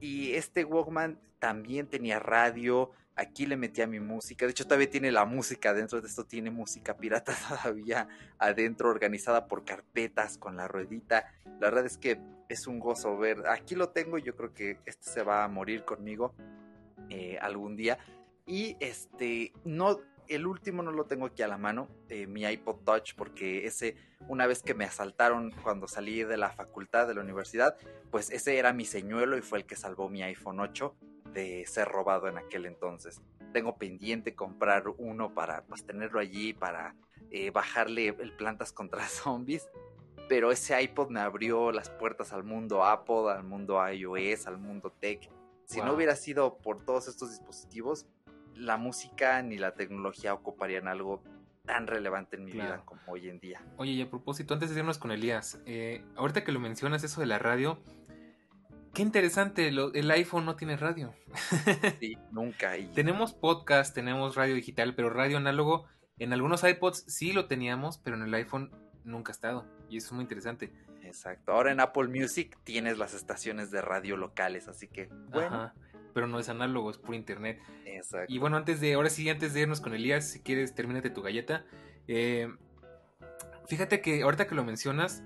Speaker 3: Y este Walkman también tenía radio, aquí le metía mi música, de hecho todavía tiene la música dentro de esto, tiene música pirata todavía adentro, organizada por carpetas con la ruedita. La verdad es que es un gozo ver. Aquí lo tengo yo creo que este se va a morir conmigo eh, algún día. Y este, no, el último no lo tengo aquí a la mano, eh, mi iPod Touch, porque ese, una vez que me asaltaron cuando salí de la facultad de la universidad, pues ese era mi señuelo y fue el que salvó mi iPhone 8 de ser robado en aquel entonces. Tengo pendiente comprar uno para pues, tenerlo allí, para eh, bajarle el plantas contra zombies pero ese iPod me abrió las puertas al mundo Apple, al mundo iOS, al mundo tech. Si no hubiera sido por todos estos dispositivos, la música ni la tecnología ocuparían algo tan relevante en mi vida como hoy en día.
Speaker 1: Oye, y a propósito, antes de irnos con Elías, eh, ahorita que lo mencionas, eso de la radio, qué interesante, el iPhone no tiene radio.
Speaker 3: sí, nunca.
Speaker 1: Tenemos podcast, tenemos radio digital, pero radio análogo, en algunos iPods sí lo teníamos, pero en el iPhone nunca ha estado. Y eso es muy interesante.
Speaker 3: Exacto. Ahora en Apple Music tienes las estaciones de radio locales, así que bueno.
Speaker 1: pero no es análogo, es por internet.
Speaker 3: Exacto.
Speaker 1: Y bueno, antes de, ahora sí, antes de irnos con Elías, si quieres, termínate tu galleta. Eh, fíjate que ahorita que lo mencionas,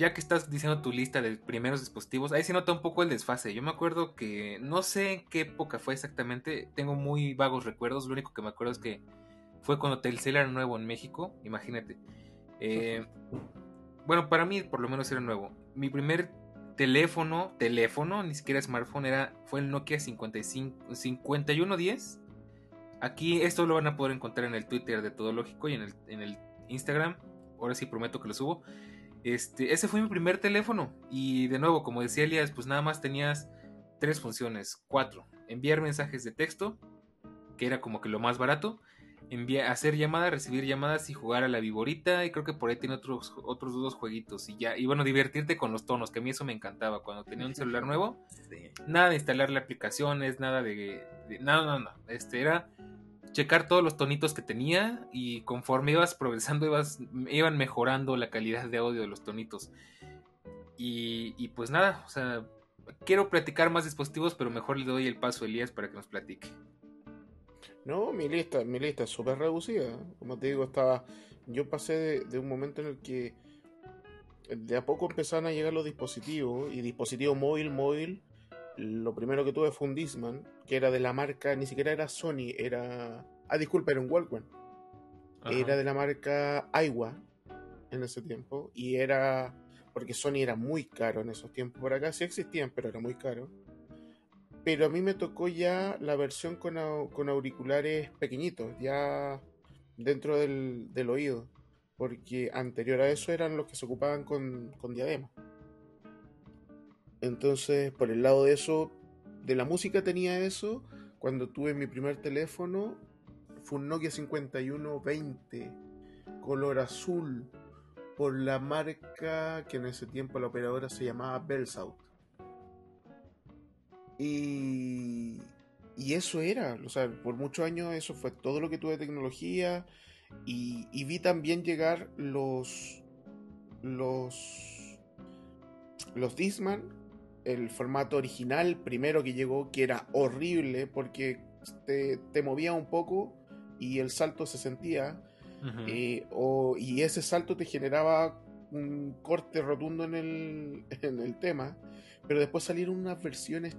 Speaker 1: ya que estás diciendo tu lista de primeros dispositivos, ahí se nota un poco el desfase. Yo me acuerdo que no sé en qué época fue exactamente, tengo muy vagos recuerdos, lo único que me acuerdo es que fue cuando Telcel era nuevo en México, imagínate. Eh, bueno, para mí por lo menos era nuevo. Mi primer teléfono, teléfono, ni siquiera smartphone, era, fue el Nokia 55, 5110. Aquí esto lo van a poder encontrar en el Twitter de Todo Lógico y en el, en el Instagram. Ahora sí prometo que lo subo. Este, ese fue mi primer teléfono. Y de nuevo, como decía Elias, pues nada más tenías tres funciones, cuatro. Enviar mensajes de texto, que era como que lo más barato enviar, hacer llamadas, recibir llamadas y jugar a la viborita. Y creo que por ahí tiene otros, otros dos jueguitos. Y ya, y bueno, divertirte con los tonos, que a mí eso me encantaba. Cuando tenía un celular nuevo, nada de instalarle aplicaciones, nada de, nada, no, no, Este era checar todos los tonitos que tenía y conforme ibas progresando ibas, iban mejorando la calidad de audio de los tonitos. Y, pues nada, o sea, quiero platicar más dispositivos, pero mejor le doy el paso a Elías para que nos platique.
Speaker 2: No, mi lista, mi lista es súper reducida. Como te digo, estaba. Yo pasé de, un momento en el que de a poco empezaron a llegar los dispositivos y dispositivo móvil, móvil. Lo primero que tuve fue un Disman, que era de la marca, ni siquiera era Sony, era. Ah, disculpa, era un Walkman. Era de la marca Aiwa en ese tiempo y era. Porque Sony era muy caro en esos tiempos. Por acá sí existían, pero era muy caro. Pero a mí me tocó ya la versión con, auriculares pequeñitos, ya dentro del, oído. Porque anterior a eso eran los que se ocupaban con, con diadema. Entonces, por el lado de eso, de la música tenía eso. Cuando tuve mi primer teléfono, fue un Nokia 5120, color azul, por la marca que en ese tiempo la operadora se llamaba Bellsout. Y, y eso era, o sea, por muchos años eso fue todo lo que tuve de tecnología. Y, vi también llegar los los los Disman, el formato original primero que llegó, que era horrible porque te, te movía un poco y el salto se sentía. Eh, y ese salto te generaba un corte rotundo en el, en el tema. Pero después salieron unas versiones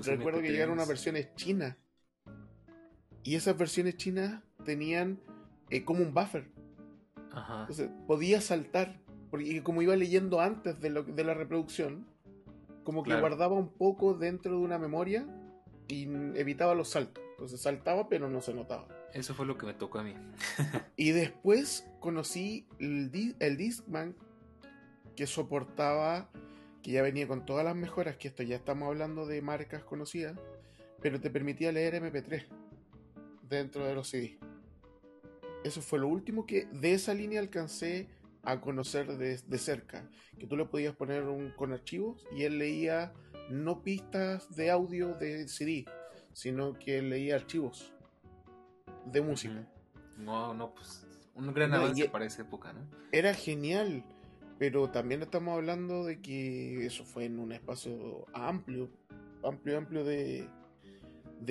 Speaker 2: Recuerdo que llegaron unas versiones chinas. Y esas versiones chinas tenían eh, como un buffer. Ajá. Entonces podía saltar. Porque como iba leyendo antes de, lo, de la reproducción, como que guardaba un poco dentro de una memoria y evitaba los saltos. Entonces saltaba, pero no se notaba.
Speaker 1: Eso fue lo que me tocó a mí.
Speaker 2: y después conocí el, el Discman que soportaba que ya venía con todas las mejoras, que esto ya estamos hablando de marcas conocidas, pero te permitía leer MP3 dentro de los CD. Eso fue lo último que de esa línea alcancé a conocer de, cerca, que tú le podías poner un, con archivos y él leía no pistas de audio de CD, sino que leía archivos de música.
Speaker 1: No, no, pues un gran avance para esa época, ¿no?
Speaker 2: Era genial pero también estamos hablando de que eso fue en un espacio amplio, amplio, amplio de,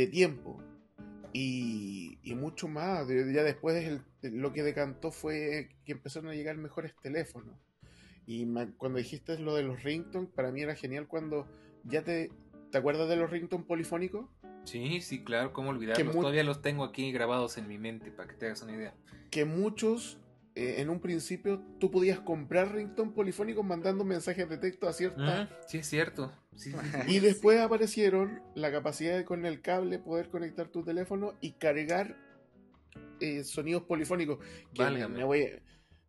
Speaker 2: tiempo. Y, mucho más. Ya después lo que decantó fue que empezaron a llegar mejores teléfonos. Y cuando dijiste lo de los ringtones, para mí era genial cuando ya te... ¿Te acuerdas de los ringtones polifónicos?
Speaker 1: Sí, sí, claro, cómo olvidarlos. Todavía los tengo aquí grabados en mi mente, para que te hagas una idea.
Speaker 2: Que muchos eh, en un principio tú podías comprar ringtone polifónicos mandando mensajes de texto a cierta.
Speaker 1: sí, es cierto.
Speaker 2: y después aparecieron la capacidad de con el cable poder conectar tu teléfono y cargar eh, sonidos polifónicos.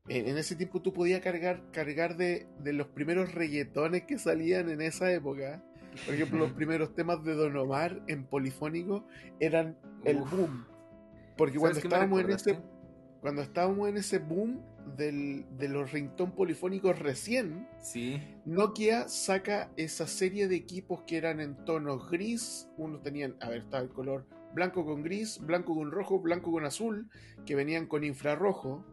Speaker 2: en ese tiempo tú podías cargar, cargar de, los primeros reggaetones que salían en esa época. Por ejemplo, los primeros temas de Don Omar en polifónico eran el boom. Porque cuando estábamos en ese cuando estábamos en ese boom de los ringtone polifónicos recién,
Speaker 1: sí.
Speaker 2: Nokia saca esa serie de equipos que eran en tonos gris. Unos tenían, a ver, estaba el color blanco con gris, blanco con rojo, blanco con azul, que venían con infrarrojo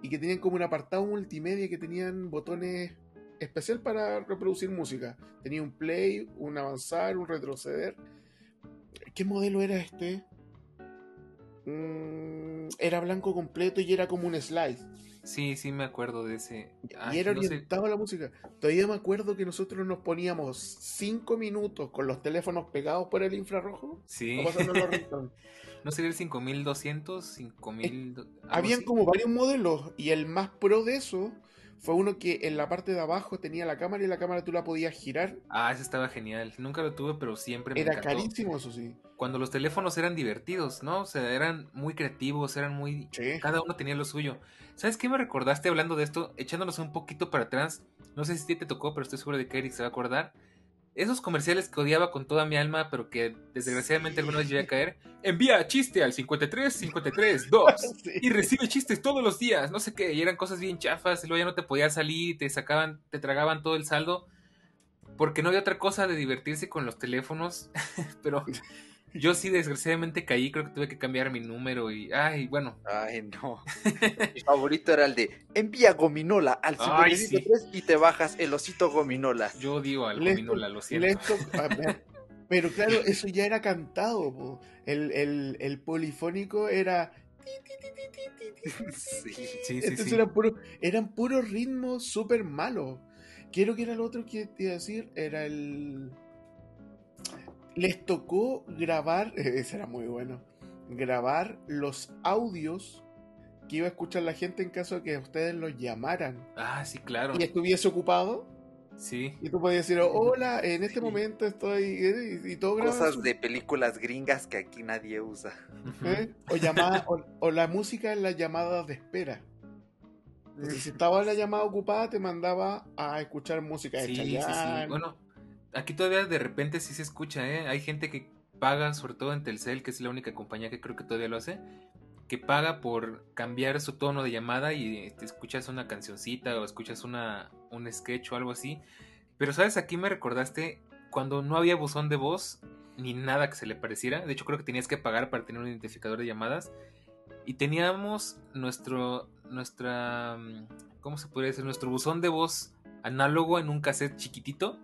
Speaker 2: y que tenían como un apartado multimedia que tenían botones especial para reproducir música. Tenía un play, un avanzar, un retroceder. ¿Qué modelo era este? Mm, era blanco completo y era como un slide.
Speaker 1: Sí, sí me acuerdo de ese.
Speaker 2: y era orientado a la música. Todavía me acuerdo que nosotros nos poníamos cinco minutos con los teléfonos pegados por el infrarrojo.
Speaker 1: Sí. ¿No sería el 5200? 5000.
Speaker 2: habían como varios modelos y el más pro de eso fue uno que en la parte de abajo tenía la cámara y la cámara tú la podías girar.
Speaker 1: Ah, ese estaba genial. Nunca lo tuve, pero siempre me
Speaker 2: Era carísimo, eso sí.
Speaker 1: Cuando los teléfonos eran divertidos, ¿no? O sea, eran muy creativos, eran muy... Cada uno tenía lo suyo. ¿Sabes qué me recordaste hablando de esto? Echándonos un poquito para atrás. No sé si te tocó, pero estoy seguro de que Eric se va a acordar. Esos comerciales que odiaba con toda mi alma, pero que desgraciadamente alguna vez llegué a caer. Envía chiste al 53 53 2 y recibe chistes todos los días, no sé qué, y eran cosas bien chafas, y luego ya no te podías salir, te sacaban, te tragaban todo el saldo, porque no había otra cosa de divertirse con los teléfonos, pero yo sí, desgraciadamente caí, creo que tuve que cambiar mi número y, ay, bueno.
Speaker 3: Ay, no. mi favorito era el de envía gominola al 53 y te bajas el osito gominola.
Speaker 1: Yo digo al gominola, lo siento.
Speaker 2: pero claro, eso ya era cantado, el, el, el, polifónico era... Sí, sí, sí. Eran, puro, eran puros ritmos súper malos. Quiero que era lo otro que te iba a decir, era el les tocó grabar, ese era muy bueno, grabar los audios que iba a escuchar la gente en caso de que ustedes los llamaran.
Speaker 1: Ah, sí, claro.
Speaker 2: Y estuviese ocupado.
Speaker 1: Sí.
Speaker 2: Y tú podías decir, hola, en este momento estoy. Eh, y, todo
Speaker 3: Cosas de películas gringas que aquí nadie usa.
Speaker 2: ¿Eh? O, llamada, o, la música en las llamadas de espera. si estaba la llamada ocupada, te mandaba a escuchar música de sí, Sí, sí.
Speaker 1: Bueno, aquí todavía de repente sí se escucha, ¿eh? Hay gente que paga, sobre todo en Telcel, que es la única compañía que creo que todavía lo hace, que paga por cambiar su tono de llamada y te escuchas una cancioncita o escuchas una, un sketch o algo así. Pero, ¿sabes? Aquí me recordaste cuando no había buzón de voz ni nada que se le pareciera. De hecho, creo que tenías que pagar para tener un identificador de llamadas. Y teníamos nuestro, nuestra, ¿cómo se podría decir? Nuestro buzón de voz análogo en un cassette chiquitito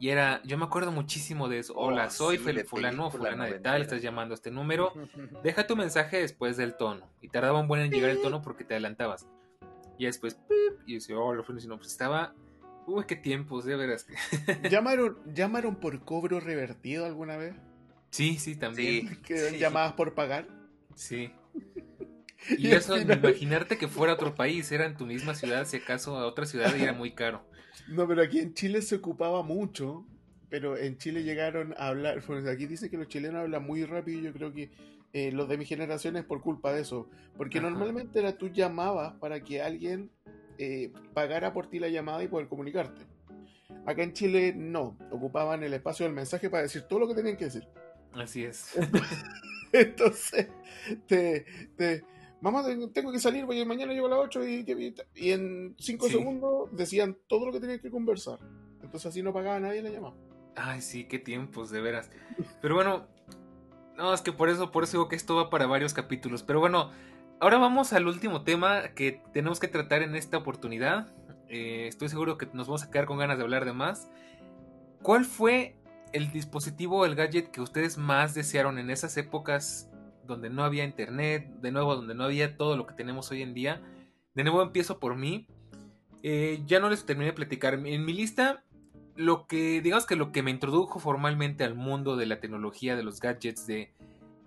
Speaker 1: y era, yo me acuerdo muchísimo de eso. Hola, oh, soy fulano, fulana de tal, estás llamando a este número. Deja tu mensaje después del tono. Y tardaba un buen en llegar el tono porque te adelantabas. Y después, y decía, hola, fulano, no, pues estaba... Uy, qué tiempos, de veras.
Speaker 2: ¿Llamaron, ¿Llamaron por cobro revertido alguna vez?
Speaker 1: Sí, sí, también.
Speaker 2: ¿Quedan llamadas por pagar?
Speaker 1: Sí. Y eso, imaginarte que fuera otro país, era en tu misma ciudad, si acaso a otra ciudad y era muy caro.
Speaker 2: No, pero aquí en Chile se ocupaba mucho, pero en Chile llegaron a hablar, pues aquí dice que los chilenos hablan muy rápido y yo creo que eh, los de mi generación es por culpa de eso, porque normalmente era tú llamabas para que alguien eh, pagara por ti la llamada y poder comunicarte. Acá en Chile no, ocupaban el espacio del mensaje para decir todo lo que tenían que decir.
Speaker 1: Así es.
Speaker 2: Entonces, te, te mamá, tengo que salir, porque mañana llego a las 8 y, y en 5 segundos decían todo lo que tenían que conversar. Entonces así no pagaba nadie la llamada.
Speaker 1: Ay, sí, qué tiempos, de veras. Pero bueno, no, es que por eso, por eso digo que esto va para varios capítulos. Pero bueno, ahora vamos al último tema que tenemos que tratar en esta oportunidad. Eh, estoy seguro que nos vamos a quedar con ganas de hablar de más. ¿Cuál fue el dispositivo, el gadget que ustedes más desearon en esas épocas donde no había internet, de nuevo donde no había todo lo que tenemos hoy en día. De nuevo empiezo por mí. Eh, ya no les terminé de platicar. En mi lista, lo que, digamos que lo que me introdujo formalmente al mundo de la tecnología, de los gadgets, de,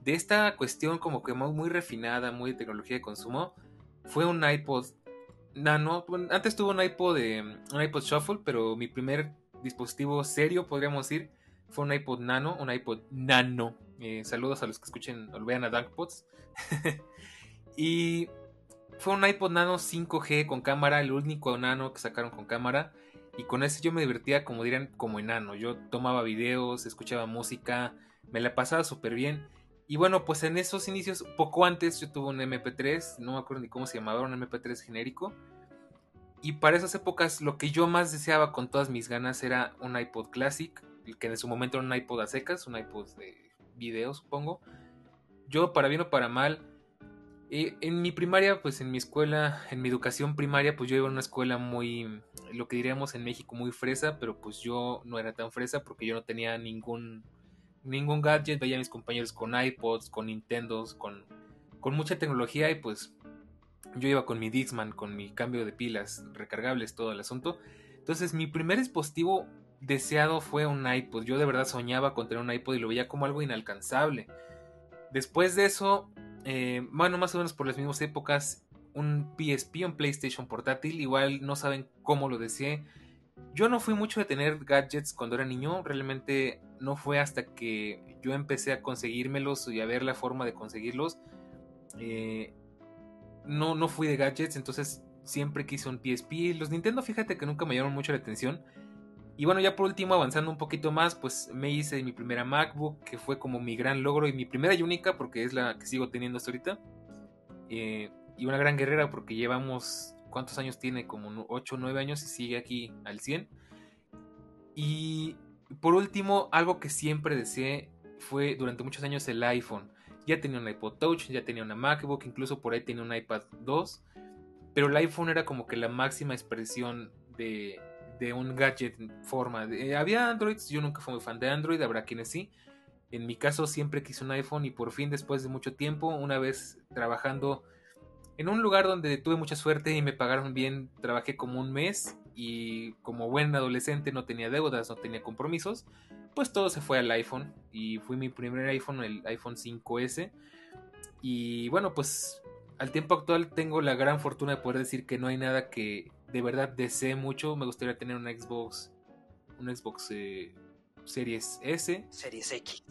Speaker 1: de esta cuestión como que muy, refinada, muy de tecnología de consumo, fue un iPod Nano. antes tuve un iPod, de, un iPod Shuffle, pero mi primer dispositivo serio, podríamos decir, fue un iPod Nano, un iPod Nano. Eh, saludos a los que escuchen o vean a Dunkpots. y fue un iPod Nano 5G con cámara, el único nano que sacaron con cámara. Y con ese yo me divertía, como dirían, como enano. Yo tomaba videos, escuchaba música, me la pasaba súper bien. Y bueno, pues en esos inicios, poco antes yo tuve un MP3, no me acuerdo ni cómo se llamaba, un MP3 genérico. Y para esas épocas lo que yo más deseaba con todas mis ganas era un iPod Classic que en su momento era un iPod a secas, un iPod de video, supongo. Yo, para bien o para mal, eh, en mi primaria, pues en mi escuela, en mi educación primaria, pues yo iba a una escuela muy, lo que diríamos en México, muy fresa, pero pues yo no era tan fresa porque yo no tenía ningún, ningún gadget, veía a mis compañeros con iPods, con Nintendos, con, con mucha tecnología y pues yo iba con mi Dixman, con mi cambio de pilas recargables, todo el asunto. Entonces mi primer dispositivo deseado fue un iPod. Yo de verdad soñaba con tener un iPod y lo veía como algo inalcanzable. Después de eso, eh, bueno, más o menos por las mismas épocas, un PSP, un PlayStation portátil, igual no saben cómo lo deseé. Yo no fui mucho de tener gadgets cuando era niño, realmente no fue hasta que yo empecé a conseguírmelos y a ver la forma de conseguirlos. Eh, no, no fui de gadgets, entonces siempre quise un PSP. Los Nintendo, fíjate que nunca me llamaron mucho la atención Y bueno, ya por último, avanzando un poquito más, pues me hice mi primera MacBook, que fue como mi gran logro y mi primera y única, porque es la que sigo teniendo hasta ahorita. Eh, y una gran guerrera, porque llevamos, ¿cuántos años tiene? Como 8 o 9 años y sigue aquí al 100. Y por último, algo que siempre deseé fue durante muchos años el iPhone. Ya tenía un iPod Touch, ya tenía una MacBook, incluso por ahí tenía un iPad 2. Pero el iPhone era como que la máxima expresión de, de un gadget en forma. De, había Androids, yo nunca fui muy fan de Android, habrá quienes sí. En mi caso siempre quise un iPhone y por fin después de mucho tiempo, una vez trabajando en un lugar donde tuve mucha suerte y me pagaron bien, trabajé como un mes y como buen adolescente no tenía deudas, no tenía compromisos, pues todo se fue al iPhone y fui mi primer iPhone, el iPhone 5S. Y bueno, pues al tiempo actual tengo la gran fortuna de poder decir que no hay nada que de verdad desee mucho. Me gustaría tener una Xbox, un Xbox eh, Series S.
Speaker 3: Series X.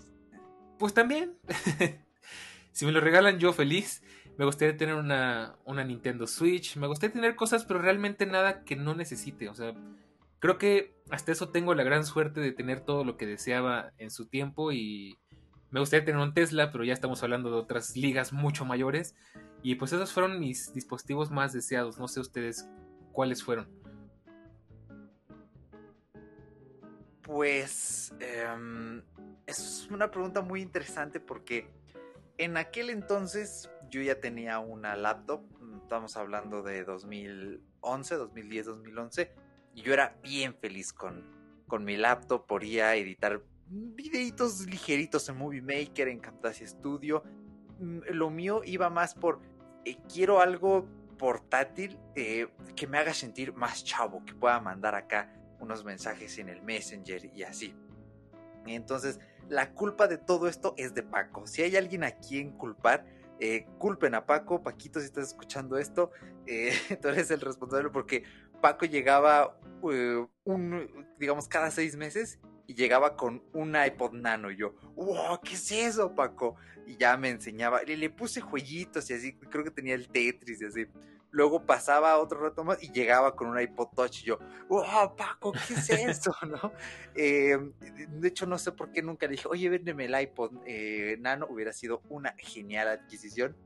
Speaker 1: Pues también. si me lo regalan yo feliz. Me gustaría tener una, una Nintendo Switch. Me gustaría tener cosas, pero realmente nada que no necesite. O sea, creo que hasta eso tengo la gran suerte de tener todo lo que deseaba en su tiempo. Y me gustaría tener un Tesla, pero ya estamos hablando de otras ligas mucho mayores. Y pues esos fueron mis dispositivos más deseados. No sé ustedes cuáles fueron.
Speaker 3: Pues eh, es una pregunta muy interesante porque en aquel entonces yo ya tenía una laptop, estamos hablando de 2011, 2010, 2011, y yo era bien feliz con, con mi laptop, podía editar videitos ligeritos en Movie Maker, en Camtasia Studio. Mm, lo mío iba más por, eh, quiero algo portátil eh, que me haga sentir más chavo, que pueda mandar acá unos mensajes en el Messenger y así. Entonces, la culpa de todo esto es de Paco. Si hay alguien a quien culpar, eh, culpen a Paco. Paquito, si estás escuchando esto, eh, tú eres el responsable porque Paco llegaba, un, digamos, cada seis meses y llegaba con un iPod Nano. Y yo, wow, ¿qué es eso, Paco? Y ya me enseñaba, le, le puse jueguitos y así, creo que tenía el Tetris y así. Luego pasaba otro rato más y llegaba con un iPod Touch y yo, wow, Paco, ¿qué es eso? ¿no? Eh, de hecho, no sé por qué nunca le dije, oye, véndeme el iPod eh, Nano, hubiera sido una genial adquisición.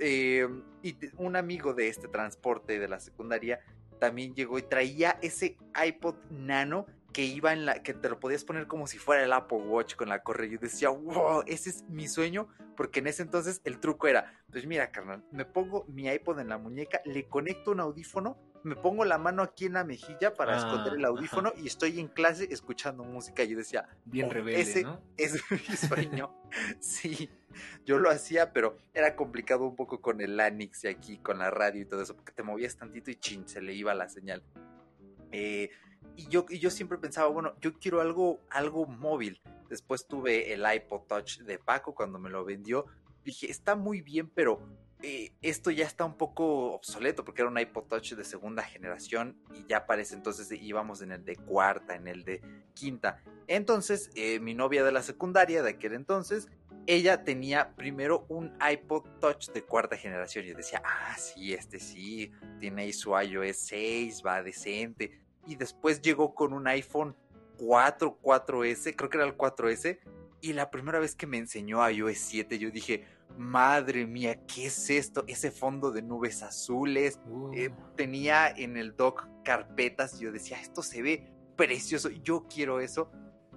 Speaker 3: Eh, y un amigo de este transporte de la secundaria también llegó y traía ese iPod Nano que iba en la que te lo podías poner como si fuera el Apple Watch con la correa. Yo decía, wow, ese es mi sueño, porque en ese entonces el truco era, pues mira, carnal, me pongo mi iPod en la muñeca, le conecto un audífono, me pongo la mano aquí en la mejilla para ah, esconder el audífono ajá. y estoy en clase escuchando música. Yo decía,
Speaker 1: bien oh, rebelde,
Speaker 3: ese
Speaker 1: ¿no?
Speaker 3: es mi sueño. sí, yo lo hacía, pero era complicado un poco con el Lanix y aquí, con la radio y todo eso, porque te movías tantito y chin, se le iba la señal. Eh, y yo, yo siempre pensaba, bueno, yo quiero algo, algo móvil. Después tuve el iPod Touch de Paco cuando me lo vendió. Dije, está muy bien, pero eh, esto ya está un poco obsoleto porque era un iPod Touch de segunda generación y ya parece entonces íbamos en el de cuarta, en el de quinta. Entonces, eh, mi novia de la secundaria de aquel entonces, ella tenía primero un iPod Touch de cuarta generación. Yo decía, ah, sí, este sí, tiene su iOS 6, va decente y después llegó con un iPhone 4, 4S, creo que era el 4S, y la primera vez que me enseñó iOS 7 yo dije, madre mía, ¿qué es esto? Ese fondo de nubes azules, uh. eh, tenía en el dock carpetas y yo decía, esto se ve precioso, yo quiero eso,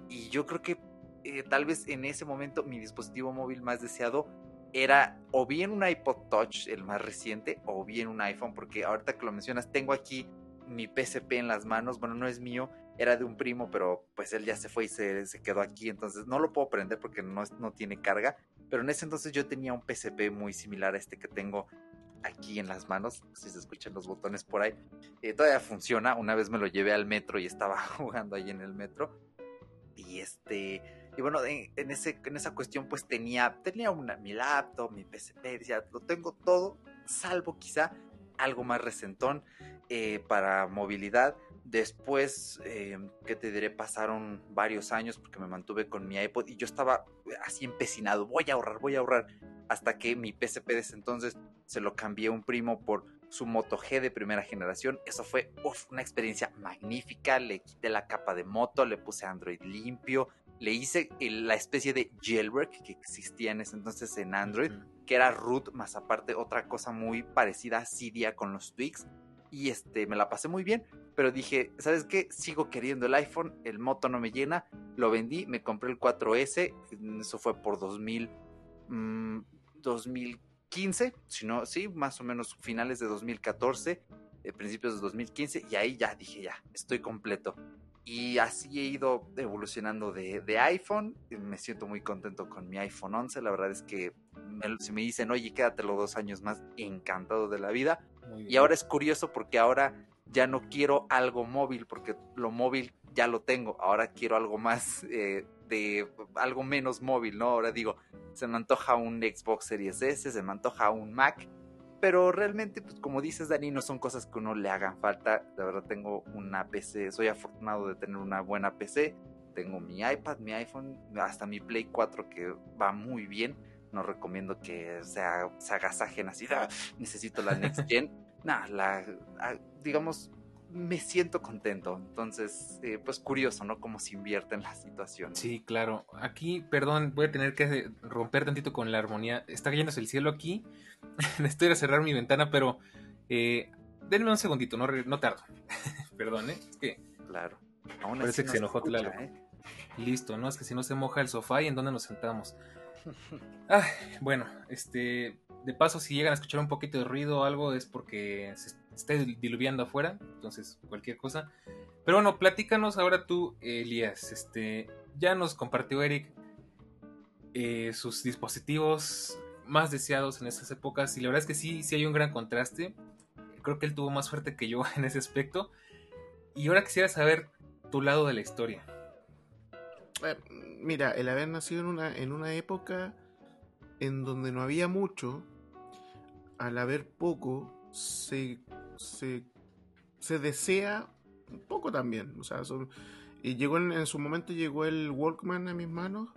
Speaker 3: y yo creo que eh, tal vez en ese momento mi dispositivo móvil más deseado era o bien un iPod Touch, el más reciente, o bien un iPhone, porque ahorita que lo mencionas, tengo aquí mi PSP en las manos, bueno, no es mío, era de un primo, pero pues él ya se fue y se, se quedó aquí, entonces no lo puedo prender porque no, no tiene carga, pero en ese entonces yo tenía un PSP muy similar a este que tengo aquí en las manos, si se escuchan los botones por ahí, eh, todavía funciona, una vez me lo llevé al metro y estaba jugando ahí en el metro, y este, y bueno, en, ese, en esa cuestión pues tenía, tenía una, mi laptop, mi PSP, decía, lo tengo todo, salvo quizá algo más recentón eh, para movilidad. Después, eh, que te diré, pasaron varios años porque me mantuve con mi iPod y yo estaba así empecinado, voy a ahorrar, voy a ahorrar, hasta que mi PSP de ese entonces se lo cambié a un primo por su Moto G de primera generación. Eso fue una experiencia magnífica. Le quité la capa de moto, le puse Android limpio, le hice la especie de jailbreak que existía en ese entonces en Android, que era root, más aparte otra cosa muy parecida a Cydia con los tweaks. Y este, me la pasé muy bien, pero dije, ¿sabes qué? Sigo queriendo el iPhone, el moto no me llena, lo vendí, me compré el 4S, eso fue por 2000, 2015, mm, si no, sí, más o menos finales de 2014, eh, principios de 2015, y ahí ya dije, ya, estoy completo. Y así he ido evolucionando de, iPhone. Me siento muy contento con mi iPhone 11. La verdad es que si me dicen, oye, quédatelo dos años más, encantado de la vida. Y ahora es curioso porque ahora ya no quiero algo móvil, porque lo móvil ya lo tengo. Ahora quiero algo más eh, de algo menos móvil, ¿no? Ahora digo, se me antoja un Xbox Series S, se me antoja un Mac pero realmente, pues como dices, Dani, no son cosas que uno le hagan falta. De verdad tengo una PC, soy afortunado de tener una buena PC. Tengo mi iPad, mi iPhone, hasta mi Play 4 que va muy bien. No recomiendo que sea, se agasajen así, ah, necesito la Next Gen. Nada, la, ah, digamos, me siento contento. Entonces, eh, pues curioso, ¿no? Cómo se invierte en la situación.
Speaker 1: Sí, claro. Aquí, perdón, voy a tener que romper tantito con la armonía. Está cayéndose el cielo aquí. Estoy a cerrar mi ventana, pero eh, denme un segundito, no, no tardo. perdón, ¿eh? Es que.
Speaker 3: Claro.
Speaker 1: parece que se enojó escucha, ¿eh? Listo, ¿no? Es que si no se moja el sofá y en dónde nos sentamos. Ah, bueno, este. De paso, si llegan a escuchar un poquito de ruido o algo, es porque se está diluviando afuera. Entonces, cualquier cosa. Pero bueno, platícanos ahora tú, Elías. Este. Ya nos compartió Eric eh, sus dispositivos más deseados en esas épocas y la verdad es que sí, sí hay un gran contraste. Creo que él tuvo más suerte que yo en ese aspecto. Y ahora quisiera saber tu lado de la historia.
Speaker 2: Eh, mira, el haber nacido en una, en una época en donde no había mucho, al haber poco, se, se, se desea un poco también. O sea, y llegó en, su momento llegó el Walkman a mis manos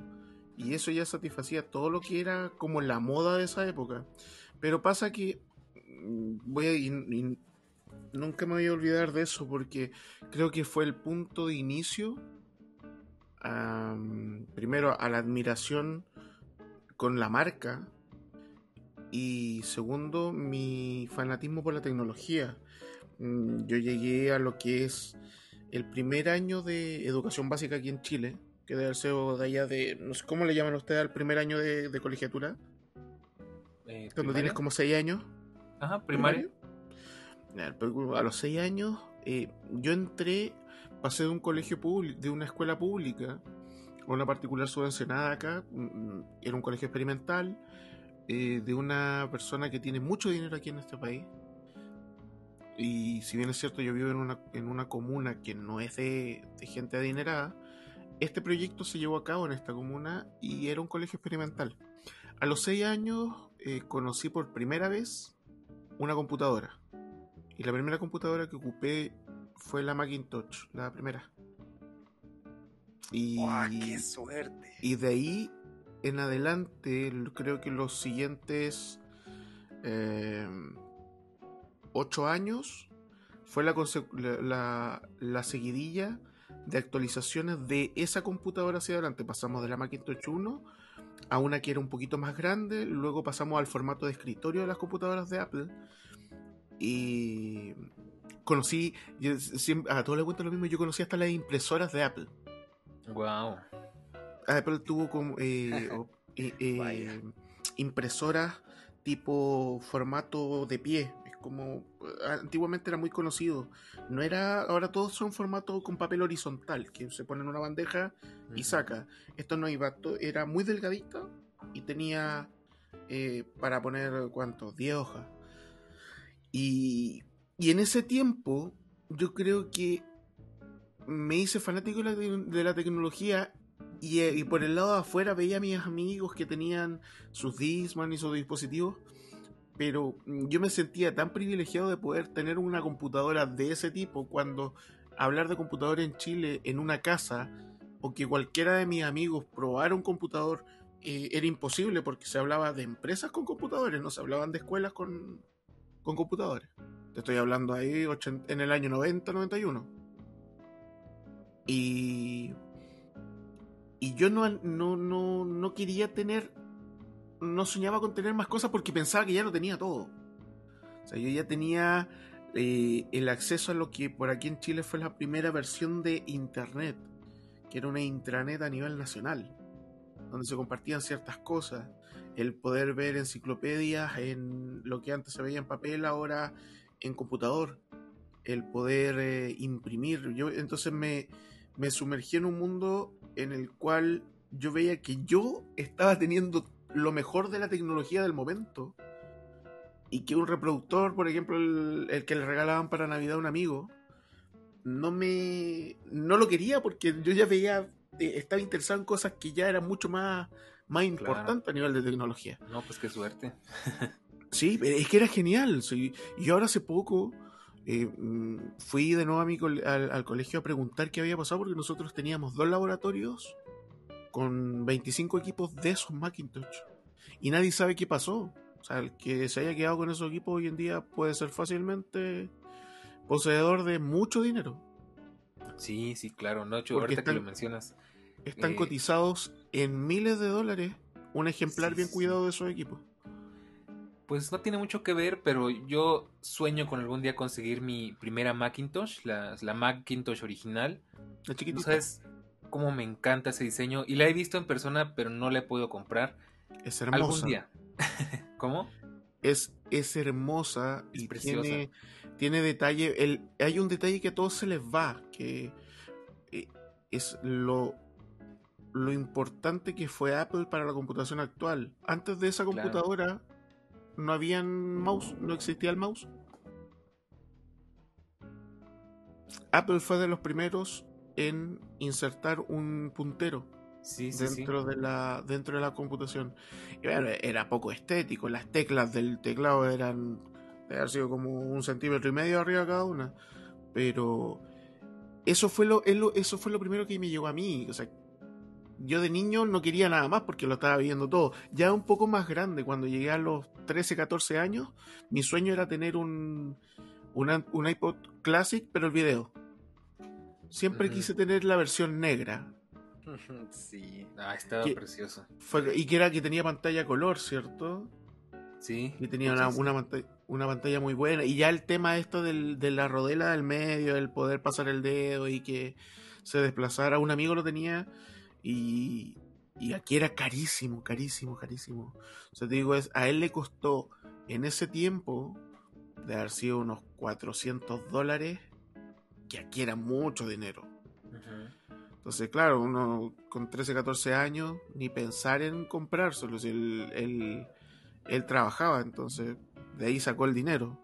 Speaker 2: y eso ya satisfacía todo lo que era como la moda de esa época. Pero pasa que mm, voy a, nunca me voy a olvidar de eso porque creo que fue el punto de inicio primero a la admiración con la marca y segundo mi fanatismo por la tecnología. Mm, yo llegué a lo que es el primer año de educación básica aquí en Chile que debe ser de allá de. No sé cómo le llaman ustedes al primer año de, colegiatura. Eh, Cuando tienes como 6 años.
Speaker 1: Ajá, primario.
Speaker 2: A los 6 años, eh, yo entré, pasé de un colegio público, de una escuela pública, a una particular subvencionada acá, mm, mm, era un colegio experimental, eh, de una persona que tiene mucho dinero aquí en este país. Y si bien es cierto, yo vivo en una, en una comuna que no es de, de gente adinerada, este proyecto se llevó a cabo en esta comuna y era un colegio experimental. A los seis años eh, conocí por primera vez una computadora. Y la primera computadora que ocupé fue la Macintosh, la primera.
Speaker 3: Y, ¡Qué suerte!
Speaker 2: Y de ahí en adelante, creo que los siguientes eh, ocho años fue la, la, la seguidilla de actualizaciones de esa computadora hacia adelante. Pasamos de la Macintosh 1 a una que era un poquito más grande, luego pasamos al formato de escritorio de las computadoras de Apple y conocí, a todos les cuento lo mismo, yo conocí hasta las impresoras de Apple.
Speaker 1: Wow.
Speaker 2: Apple tuvo como eh, eh, eh, impresoras tipo formato de pie, como antiguamente era muy conocido. No era, ahora todos son formato con papel horizontal, que se pone en una bandeja y saca. Esto no iba, era muy delgadita y tenía eh, para poner, ¿cuánto? 10 hojas. Y, y en ese tiempo, yo creo que me hice fanático de la, tecnología y, y, por el lado de afuera veía a mis amigos que tenían sus Disman y sus dispositivos pero mm, yo me sentía tan privilegiado de poder tener una computadora de ese tipo cuando hablar de computador en Chile en una casa o que cualquiera de mis amigos probara un computador eh, era imposible porque se hablaba de empresas con computadores, no se hablaban de escuelas con, con computadores. Te estoy hablando ahí en el año 90, 91. Y, y yo no, no, no, no quería tener, no soñaba con tener más cosas porque pensaba que ya lo tenía todo. O sea, yo ya tenía eh, el acceso a lo que por aquí en Chile fue la primera versión de Internet, que era una intranet a nivel nacional, donde se compartían ciertas cosas. El poder ver enciclopedias en lo que antes se veía en papel, ahora en computador. El poder eh, imprimir. Yo entonces me, me sumergí en un mundo en el cual yo veía que yo estaba teniendo lo mejor de la tecnología del momento y que un reproductor, por ejemplo, el, que le regalaban para Navidad a un amigo, no me. no lo quería porque yo ya veía. Eh, estaba interesado en cosas que ya eran mucho más, más importantes a nivel de tecnología.
Speaker 1: No, pues qué suerte.
Speaker 2: sí, es que era genial. y ahora hace poco. Eh, mm, fui de nuevo a mi al, al, colegio a preguntar qué había pasado porque nosotros teníamos dos laboratorios con 25 equipos de esos Macintosh y nadie sabe qué pasó. O sea, el que se haya quedado con esos equipos hoy en día puede ser fácilmente poseedor de mucho dinero.
Speaker 1: Sí, sí, claro. No, ahorita que lo mencionas.
Speaker 2: Están eh, cotizados en miles de dólares un ejemplar bien cuidado de esos equipos.
Speaker 1: Pues no tiene mucho que ver, pero yo sueño con algún día conseguir mi primera Macintosh, la, la Macintosh original.
Speaker 2: La chiquitita.
Speaker 1: ¿Sabes cómo me encanta ese diseño? Y la he visto en persona, pero no la he podido comprar.
Speaker 2: Es hermosa.
Speaker 1: Algún día. ¿Cómo?
Speaker 2: Es, es hermosa y tiene, tiene detalle. El, hay un detalle que a todos se les va, que eh, es lo, lo importante que fue Apple para la computación actual. Antes de esa computadora no habían mouse, no existía el mouse. Apple fue de los primeros en insertar un puntero dentro, De la, dentro de la computación. Y era poco estético, las teclas del teclado eran, de haber sido como un centímetro y medio arriba cada una, pero eso fue lo, eso fue lo primero que me llegó a mí, o sea, yo de niño no quería nada más porque lo estaba viendo todo. Ya un poco más grande, cuando llegué a los 13, 14 años, mi sueño era tener un, un iPod Classic, pero el video. Siempre quise tener la versión negra.
Speaker 1: Sí. Ah, estaba precioso.
Speaker 2: y que era que tenía pantalla color, ¿cierto?
Speaker 1: Sí.
Speaker 2: Y tenía una, una, pantalla, muy buena. Y ya el tema esto del, de la rodela del medio, el poder pasar el dedo y que se desplazara. Un amigo lo tenía y, y aquí era carísimo, carísimo, carísimo. O sea, te digo, es, a él le costó en ese tiempo de haber sido unos 400 dólares, que aquí era mucho dinero. Entonces, claro, uno con 13, 14 años, ni pensar en comprárselo. Si él, él, trabajaba, entonces de ahí sacó el dinero.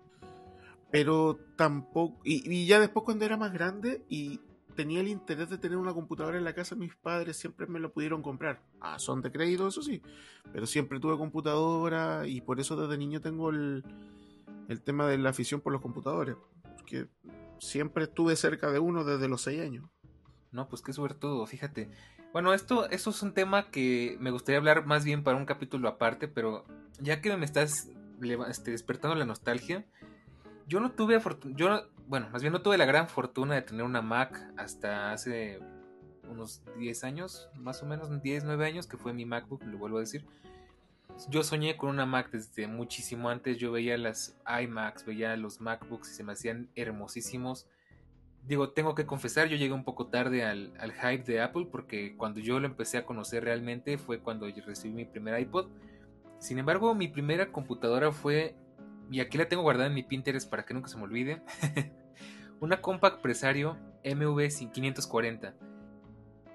Speaker 2: Pero tampoco. Y, ya después, cuando era más grande y tenía el interés de tener una computadora en la casa, mis padres siempre me lo pudieron comprar. Ah, son de crédito, eso sí. Pero siempre tuve computadora y por eso desde niño tengo el, el tema de la afición por los computadores. Porque siempre estuve cerca de uno desde los 6 años.
Speaker 1: No, pues qué todo, fíjate. Bueno, esto, esto es un tema que me gustaría hablar más bien para un capítulo aparte, pero ya que me estás este, despertando la nostalgia, yo no tuve yo bueno, más bien no tuve la gran fortuna de tener una Mac hasta hace unos 10 años, más o menos 10, 9 años, que fue mi MacBook, lo vuelvo a decir. Yo soñé con una Mac desde muchísimo antes, yo veía las iMacs, veía los MacBooks y se me hacían hermosísimos digo, tengo que confesar, yo llegué un poco tarde al, hype de Apple porque cuando yo lo empecé a conocer realmente fue cuando recibí mi primer iPod. Sin embargo, mi primera computadora fue, y aquí la tengo guardada en mi Pinterest para que nunca se me olvide, una Compact Presario MV540.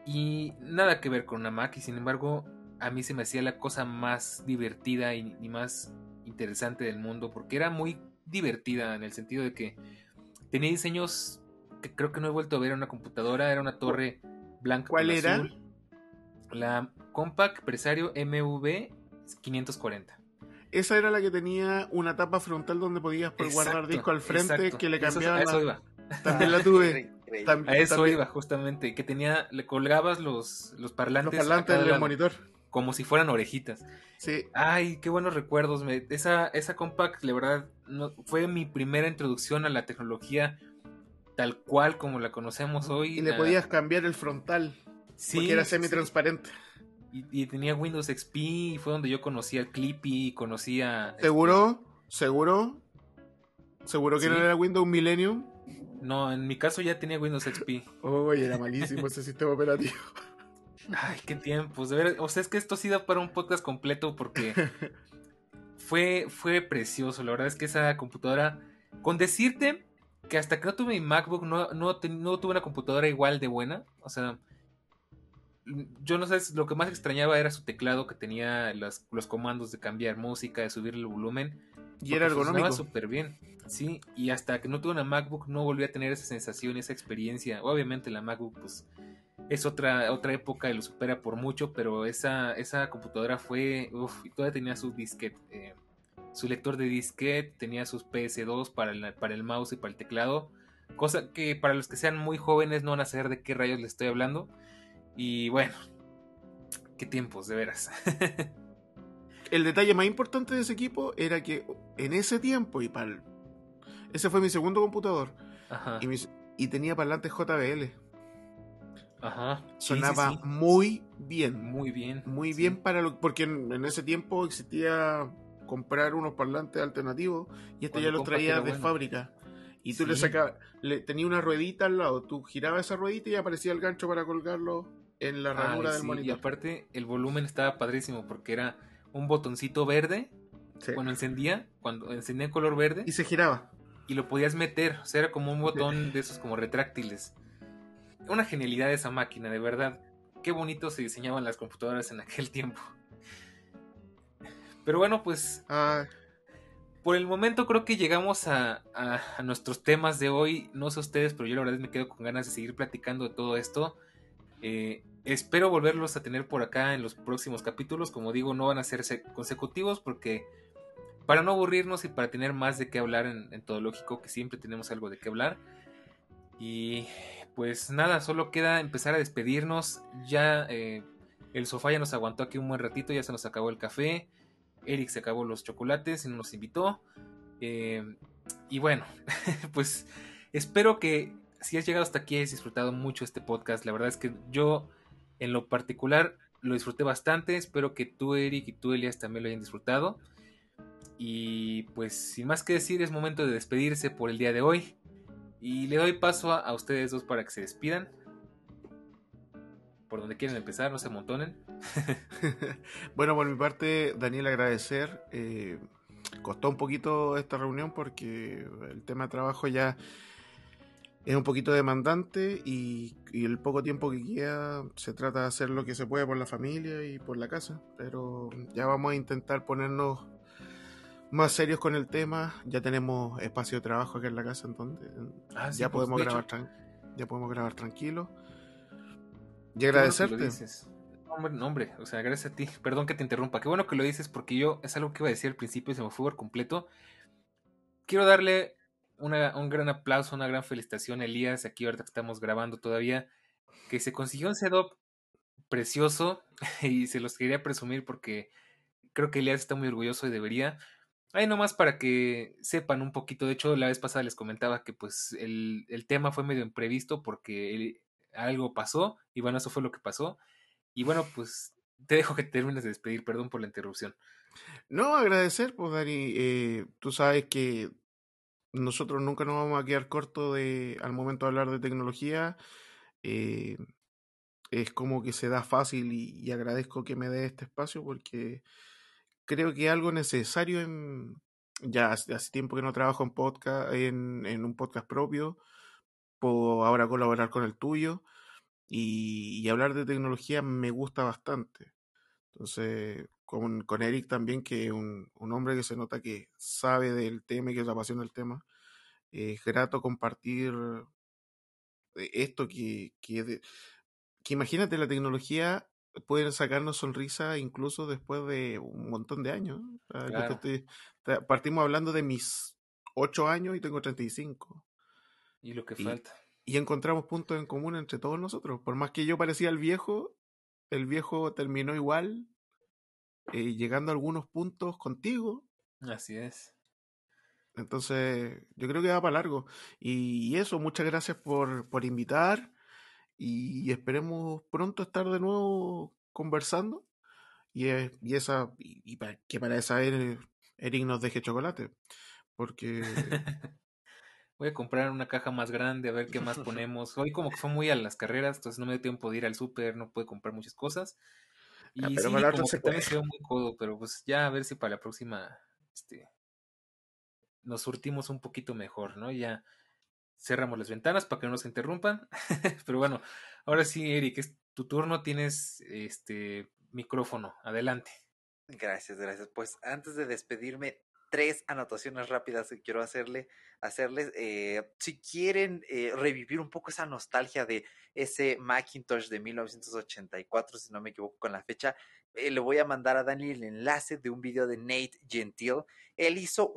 Speaker 1: Y nada que ver con una Mac, y sin embargo, a mí se me hacía la cosa más divertida y más interesante del mundo porque era muy divertida en el sentido de que tenía diseños que creo que no he vuelto a ver en una computadora, era una torre blanca.
Speaker 2: ¿Cuál era?
Speaker 1: La Compaq Presario MV 540.
Speaker 2: Esa era la que tenía una tapa frontal donde podías guardar disco al frente que le cambiaba.
Speaker 1: Eso, iba.
Speaker 2: También la tuve.
Speaker 1: a eso iba, justamente. Que tenía, le colgabas los, los parlantes.
Speaker 2: Los parlantes del monitor.
Speaker 1: Como si fueran orejitas.
Speaker 2: Sí.
Speaker 1: Ay, qué buenos recuerdos. Me, esa, esa compact, la verdad, no, fue mi primera introducción a la tecnología tal cual como la conocemos hoy.
Speaker 2: Y le podías cambiar el frontal,
Speaker 1: sí,
Speaker 2: porque era
Speaker 1: sí,
Speaker 2: semi-transparente.
Speaker 1: Y, y tenía Windows XP y fue donde yo conocí al Clippy y conocía...
Speaker 2: ¿Seguro? ¿Seguro? ¿Seguro que
Speaker 1: Sí.
Speaker 2: no era Windows Millennium?
Speaker 1: No, en mi caso ya tenía Windows XP.
Speaker 2: Uy, era malísimo ese sistema operativo.
Speaker 1: Ay, qué tiempos. De ver, o sea, es que esto sí da para un podcast completo porque fue, fue precioso. La verdad es que esa computadora, con decirte que hasta que no tuve mi MacBook, no, no, tuve una computadora igual de buena. O sea, yo no sé, lo que más extrañaba era su teclado que tenía las- los comandos de cambiar música, de subir el volumen.
Speaker 2: Y era ergonómico.
Speaker 1: súper bien. Sí, y hasta que no tuve una MacBook no volví a tener esa sensación y esa experiencia. Obviamente la MacBook pues es otra, otra época y lo supera por mucho, pero esa, esa computadora fue, uff, todavía tenía su disquete, eh, su lector de disquete, tenía sus PS2 para el, para el mouse y para el teclado, cosa que para los que sean muy jóvenes no van a saber de qué rayos les estoy hablando. Y bueno, qué tiempos, de veras.
Speaker 2: El detalle más importante de ese equipo era que en ese tiempo, y para el- ese fue mi segundo computador,
Speaker 1: Ajá,
Speaker 2: y, mis- y tenía parlantes JBL.
Speaker 1: Ajá. Sí, sí,
Speaker 2: Sonaba
Speaker 1: sí.
Speaker 2: muy bien.
Speaker 1: muy bien.
Speaker 2: Muy bien para lo porque en, en ese tiempo existía comprar unos parlantes alternativos y este
Speaker 1: Cuando
Speaker 2: ya los traía de
Speaker 1: bueno.
Speaker 2: fábrica. Y tú le sacabas, le, tenía una ruedita al lado, tú girabas esa ruedita y aparecía el gancho para colgarlo en la ranura del
Speaker 1: sí, Y
Speaker 2: monitor.
Speaker 1: aparte, el volumen estaba padrísimo porque era un botoncito verde.
Speaker 2: Sí.
Speaker 1: Cuando encendía, cuando encendía en color verde,
Speaker 2: Y se giraba.
Speaker 1: y lo podías meter. O sea, era como un botón de esos como retráctiles. Una genialidad esa máquina, de verdad. Qué bonito se diseñaban las computadoras en aquel tiempo. Pero bueno, pues
Speaker 2: Ah,
Speaker 1: por el momento creo que llegamos a, a- a nuestros temas de hoy. No sé ustedes, pero yo la verdad me quedo con ganas de seguir platicando de todo esto. Eh, espero volverlos a tener por acá en los próximos capítulos. Como digo, no van a ser se- consecutivos porque para no aburrirnos y para tener más de qué hablar en, en todo lógico, que siempre tenemos algo de qué hablar. Y pues nada, solo queda empezar a despedirnos. Ya eh, el sofá ya nos aguantó aquí un buen ratito, ya se nos acabó el café. Eric se acabó los chocolates y no nos invitó. Eh, y bueno, pues espero que si has llegado hasta aquí hayas disfrutado mucho este podcast. La verdad es que yo en lo particular lo disfruté bastante. Espero que tú, Eric, y tú, Elias, también lo hayan disfrutado. Y pues sin más que decir, es momento de despedirse por el día de hoy. Y le doy paso a, ustedes dos para que se despidan. Por donde quieren empezar, no se amontonen.
Speaker 2: bueno, por mi parte, Daniel, agradecer. Eh, costó un poquito esta reunión porque el tema de trabajo ya es un poquito demandante y el poco tiempo que queda se trata de hacer lo que se puede por la familia y por la casa. Pero ya vamos a intentar ponernos más serios con el tema. Ya tenemos espacio de trabajo aquí en la casa, en donde
Speaker 1: Ah, sí,
Speaker 2: ya
Speaker 1: pues,
Speaker 2: podemos
Speaker 1: de
Speaker 2: grabar tran- ya podemos grabar tranquilos. Y
Speaker 1: bueno
Speaker 2: agradecerte.
Speaker 1: No, Hombre, no, hombre, o sea, gracias a ti. Perdón que te interrumpa. Qué bueno que lo dices porque yo es algo que iba a decir al principio y se me fue por completo. Quiero darle una- un gran aplauso, una gran felicitación a Elías, aquí ahorita que estamos grabando todavía, que se consiguió un setup precioso y se los quería presumir porque creo que Elías está muy orgulloso y debería. Ahí nomás para que sepan un poquito. De hecho, la vez pasada les comentaba que pues el, el tema fue medio imprevisto porque algo pasó y bueno, eso fue lo que pasó. Y bueno, pues te dejo que termines de despedir, perdón por la interrupción.
Speaker 2: No, agradecer, pues Dani, eh, tú sabes que nosotros nunca nos vamos a quedar cortos de, al momento de hablar de tecnología. eh, es como que se da fácil y agradezco que me dé este espacio porque creo que algo necesario en, ya hace, hace tiempo que no trabajo en podcast, en, en un podcast propio, puedo ahora colaborar con el tuyo y, hablar de tecnología me gusta bastante. Entonces, con, con Eric también, que es un, un hombre que se nota que sabe del tema y que es apasiona el tema, es grato compartir eh, esto que, que imagínate, la tecnología puede sacarnos sonrisa incluso después de un montón de años. te- partimos hablando de mis 8 años y tengo 35.
Speaker 1: Y lo que
Speaker 2: Y-
Speaker 1: falta.
Speaker 2: Y encontramos puntos en común entre todos nosotros. Por más que yo parecía el viejo, el viejo terminó igual eh, llegando a algunos puntos contigo.
Speaker 1: Así es.
Speaker 2: Entonces, yo creo que va para largo. Y, eso, muchas gracias por, por invitar y esperemos pronto estar de nuevo conversando. Y, y esa, y, para, que para esa Eric nos deje chocolate. Porque
Speaker 1: voy a comprar una caja más grande a ver qué más ponemos. Hoy como que fue muy a las carreras, entonces no me dio tiempo de ir al súper, no pude comprar muchas cosas. Ah, y sí, como que también se ve muy codo, pero pues ya a ver si para la próxima este, nos surtimos un poquito mejor, ¿no? Ya cerramos las ventanas para que no nos interrumpan. pero bueno, ahora sí, Eric, es tu turno, tienes este micrófono, adelante.
Speaker 3: Gracias, gracias. Pues antes de despedirme, tres anotaciones rápidas que quiero hacerle, hacerles. Eh, si quieren eh, revivir un poco esa nostalgia de ese Macintosh de 1984, si no me equivoco con la fecha, eh, le voy a mandar a Dani el enlace de un video de Nate Gentil. Él hizo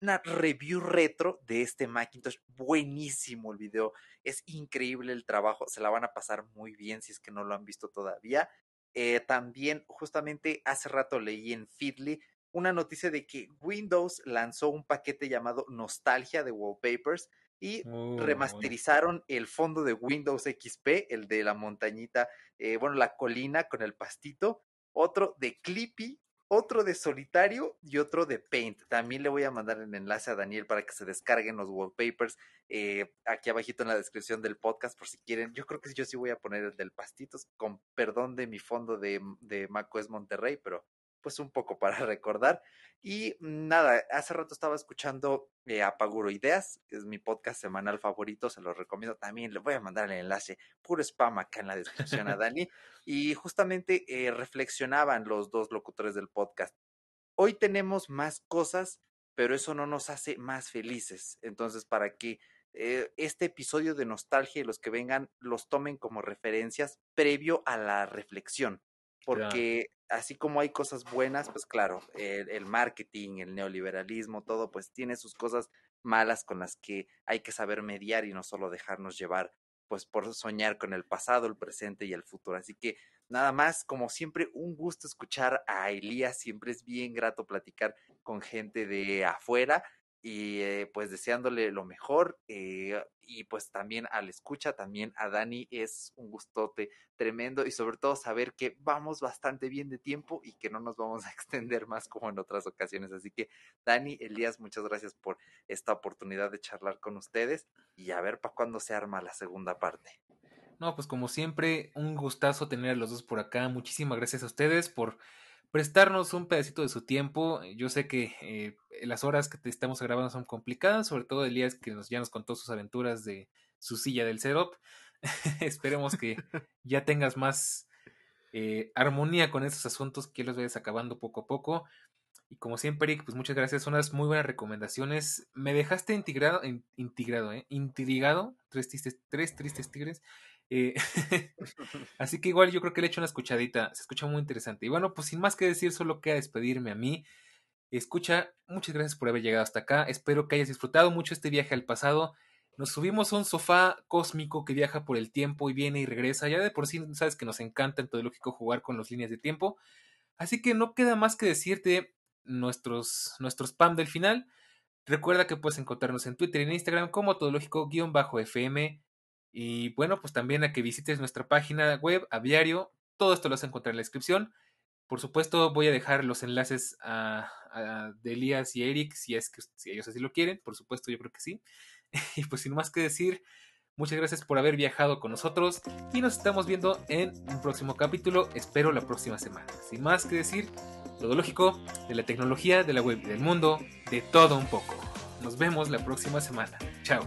Speaker 3: una review retro de este Macintosh. Buenísimo el video. Es increíble el trabajo. Se la van a pasar muy bien si es que no lo han visto todavía. también, justamente hace rato leí en Feedly una noticia de que Windows lanzó un paquete llamado Nostalgia de Wallpapers y oh, remasterizaron el fondo de Windows XP, el de la montañita, eh, bueno, la colina con el pastito, otro de Clippy, otro de Solitario y otro de Paint. También le voy a mandar el enlace a Daniel para que se descarguen los wallpapers eh, aquí abajito en la descripción del podcast por si quieren. Yo creo que yo sí voy a poner el del pastitos, con perdón de mi fondo de, de macOS Monterrey, pero pues un poco para recordar. Y nada, hace rato estaba escuchando eh, Apaguro Ideas, que es mi podcast semanal favorito, se lo recomiendo también, le voy a mandar el enlace, puro spam acá en la descripción a Dani. Y justamente eh, reflexionaban los dos locutores del podcast. Hoy tenemos más cosas, pero eso no nos hace más felices. Entonces, para que eh, este episodio de nostalgia y los que vengan los tomen como referencias previo a la reflexión porque así como hay cosas buenas, pues claro, el, marketing, el neoliberalismo, todo, pues tiene sus cosas malas con las que hay que saber mediar y no solo dejarnos llevar, pues por soñar con el pasado, el presente y el futuro. Así que nada más, como siempre, un gusto escuchar a Elías, siempre es bien grato platicar con gente de afuera y eh, pues deseándole lo mejor eh, y pues también al escucha, también a Dani es un gustote tremendo y sobre todo saber que vamos bastante bien de tiempo y que no nos vamos a extender más como en otras ocasiones. Así que Dani, Elías, muchas gracias por esta oportunidad de charlar con ustedes y a ver para cuándo se arma la segunda parte.
Speaker 1: No, pues como siempre, un gustazo tener a los dos por acá. Muchísimas gracias a ustedes por prestarnos un pedacito de su tiempo. Yo sé que eh, las horas que te estamos grabando son complicadas, sobre todo Elías que nos, ya nos contó sus aventuras de su silla del setup. Esperemos que ya tengas más eh, armonía con estos asuntos, que los vayas acabando poco a poco. Y como siempre, Eric, pues muchas gracias. Son unas muy buenas recomendaciones. Me dejaste integrado, integrado, ¿eh? intrigado. Tres tristes, tres tristes tigres. Eh, así que igual yo creo que le he hecho una escuchadita, se escucha muy interesante. Y bueno, pues sin más que decir, solo queda despedirme a mí. Escucha, muchas gracias por haber llegado hasta acá. Espero que hayas disfrutado mucho este viaje al pasado. Nos subimos a un sofá cósmico que viaja por el tiempo y viene y regresa. Ya de por sí sabes que nos encanta en todo lógico jugar con las líneas de tiempo. Así que no queda más que decirte nuestros, nuestros spam del final. Recuerda que puedes encontrarnos en Twitter y en Instagram como todológico-fm y bueno, pues también a que visites nuestra página web, a diario. Todo esto lo vas a encontrar en la descripción. Por supuesto, voy a dejar los enlaces a, de Elías y Eric, si es que si ellos así lo quieren. Por supuesto, yo creo que sí. Y pues sin más que decir, muchas gracias por haber viajado con nosotros y nos estamos viendo en un próximo capítulo. Espero la próxima semana. Sin más que decir, todo lógico de la tecnología, de la web del mundo, de todo un poco. Nos vemos la próxima semana. Chao.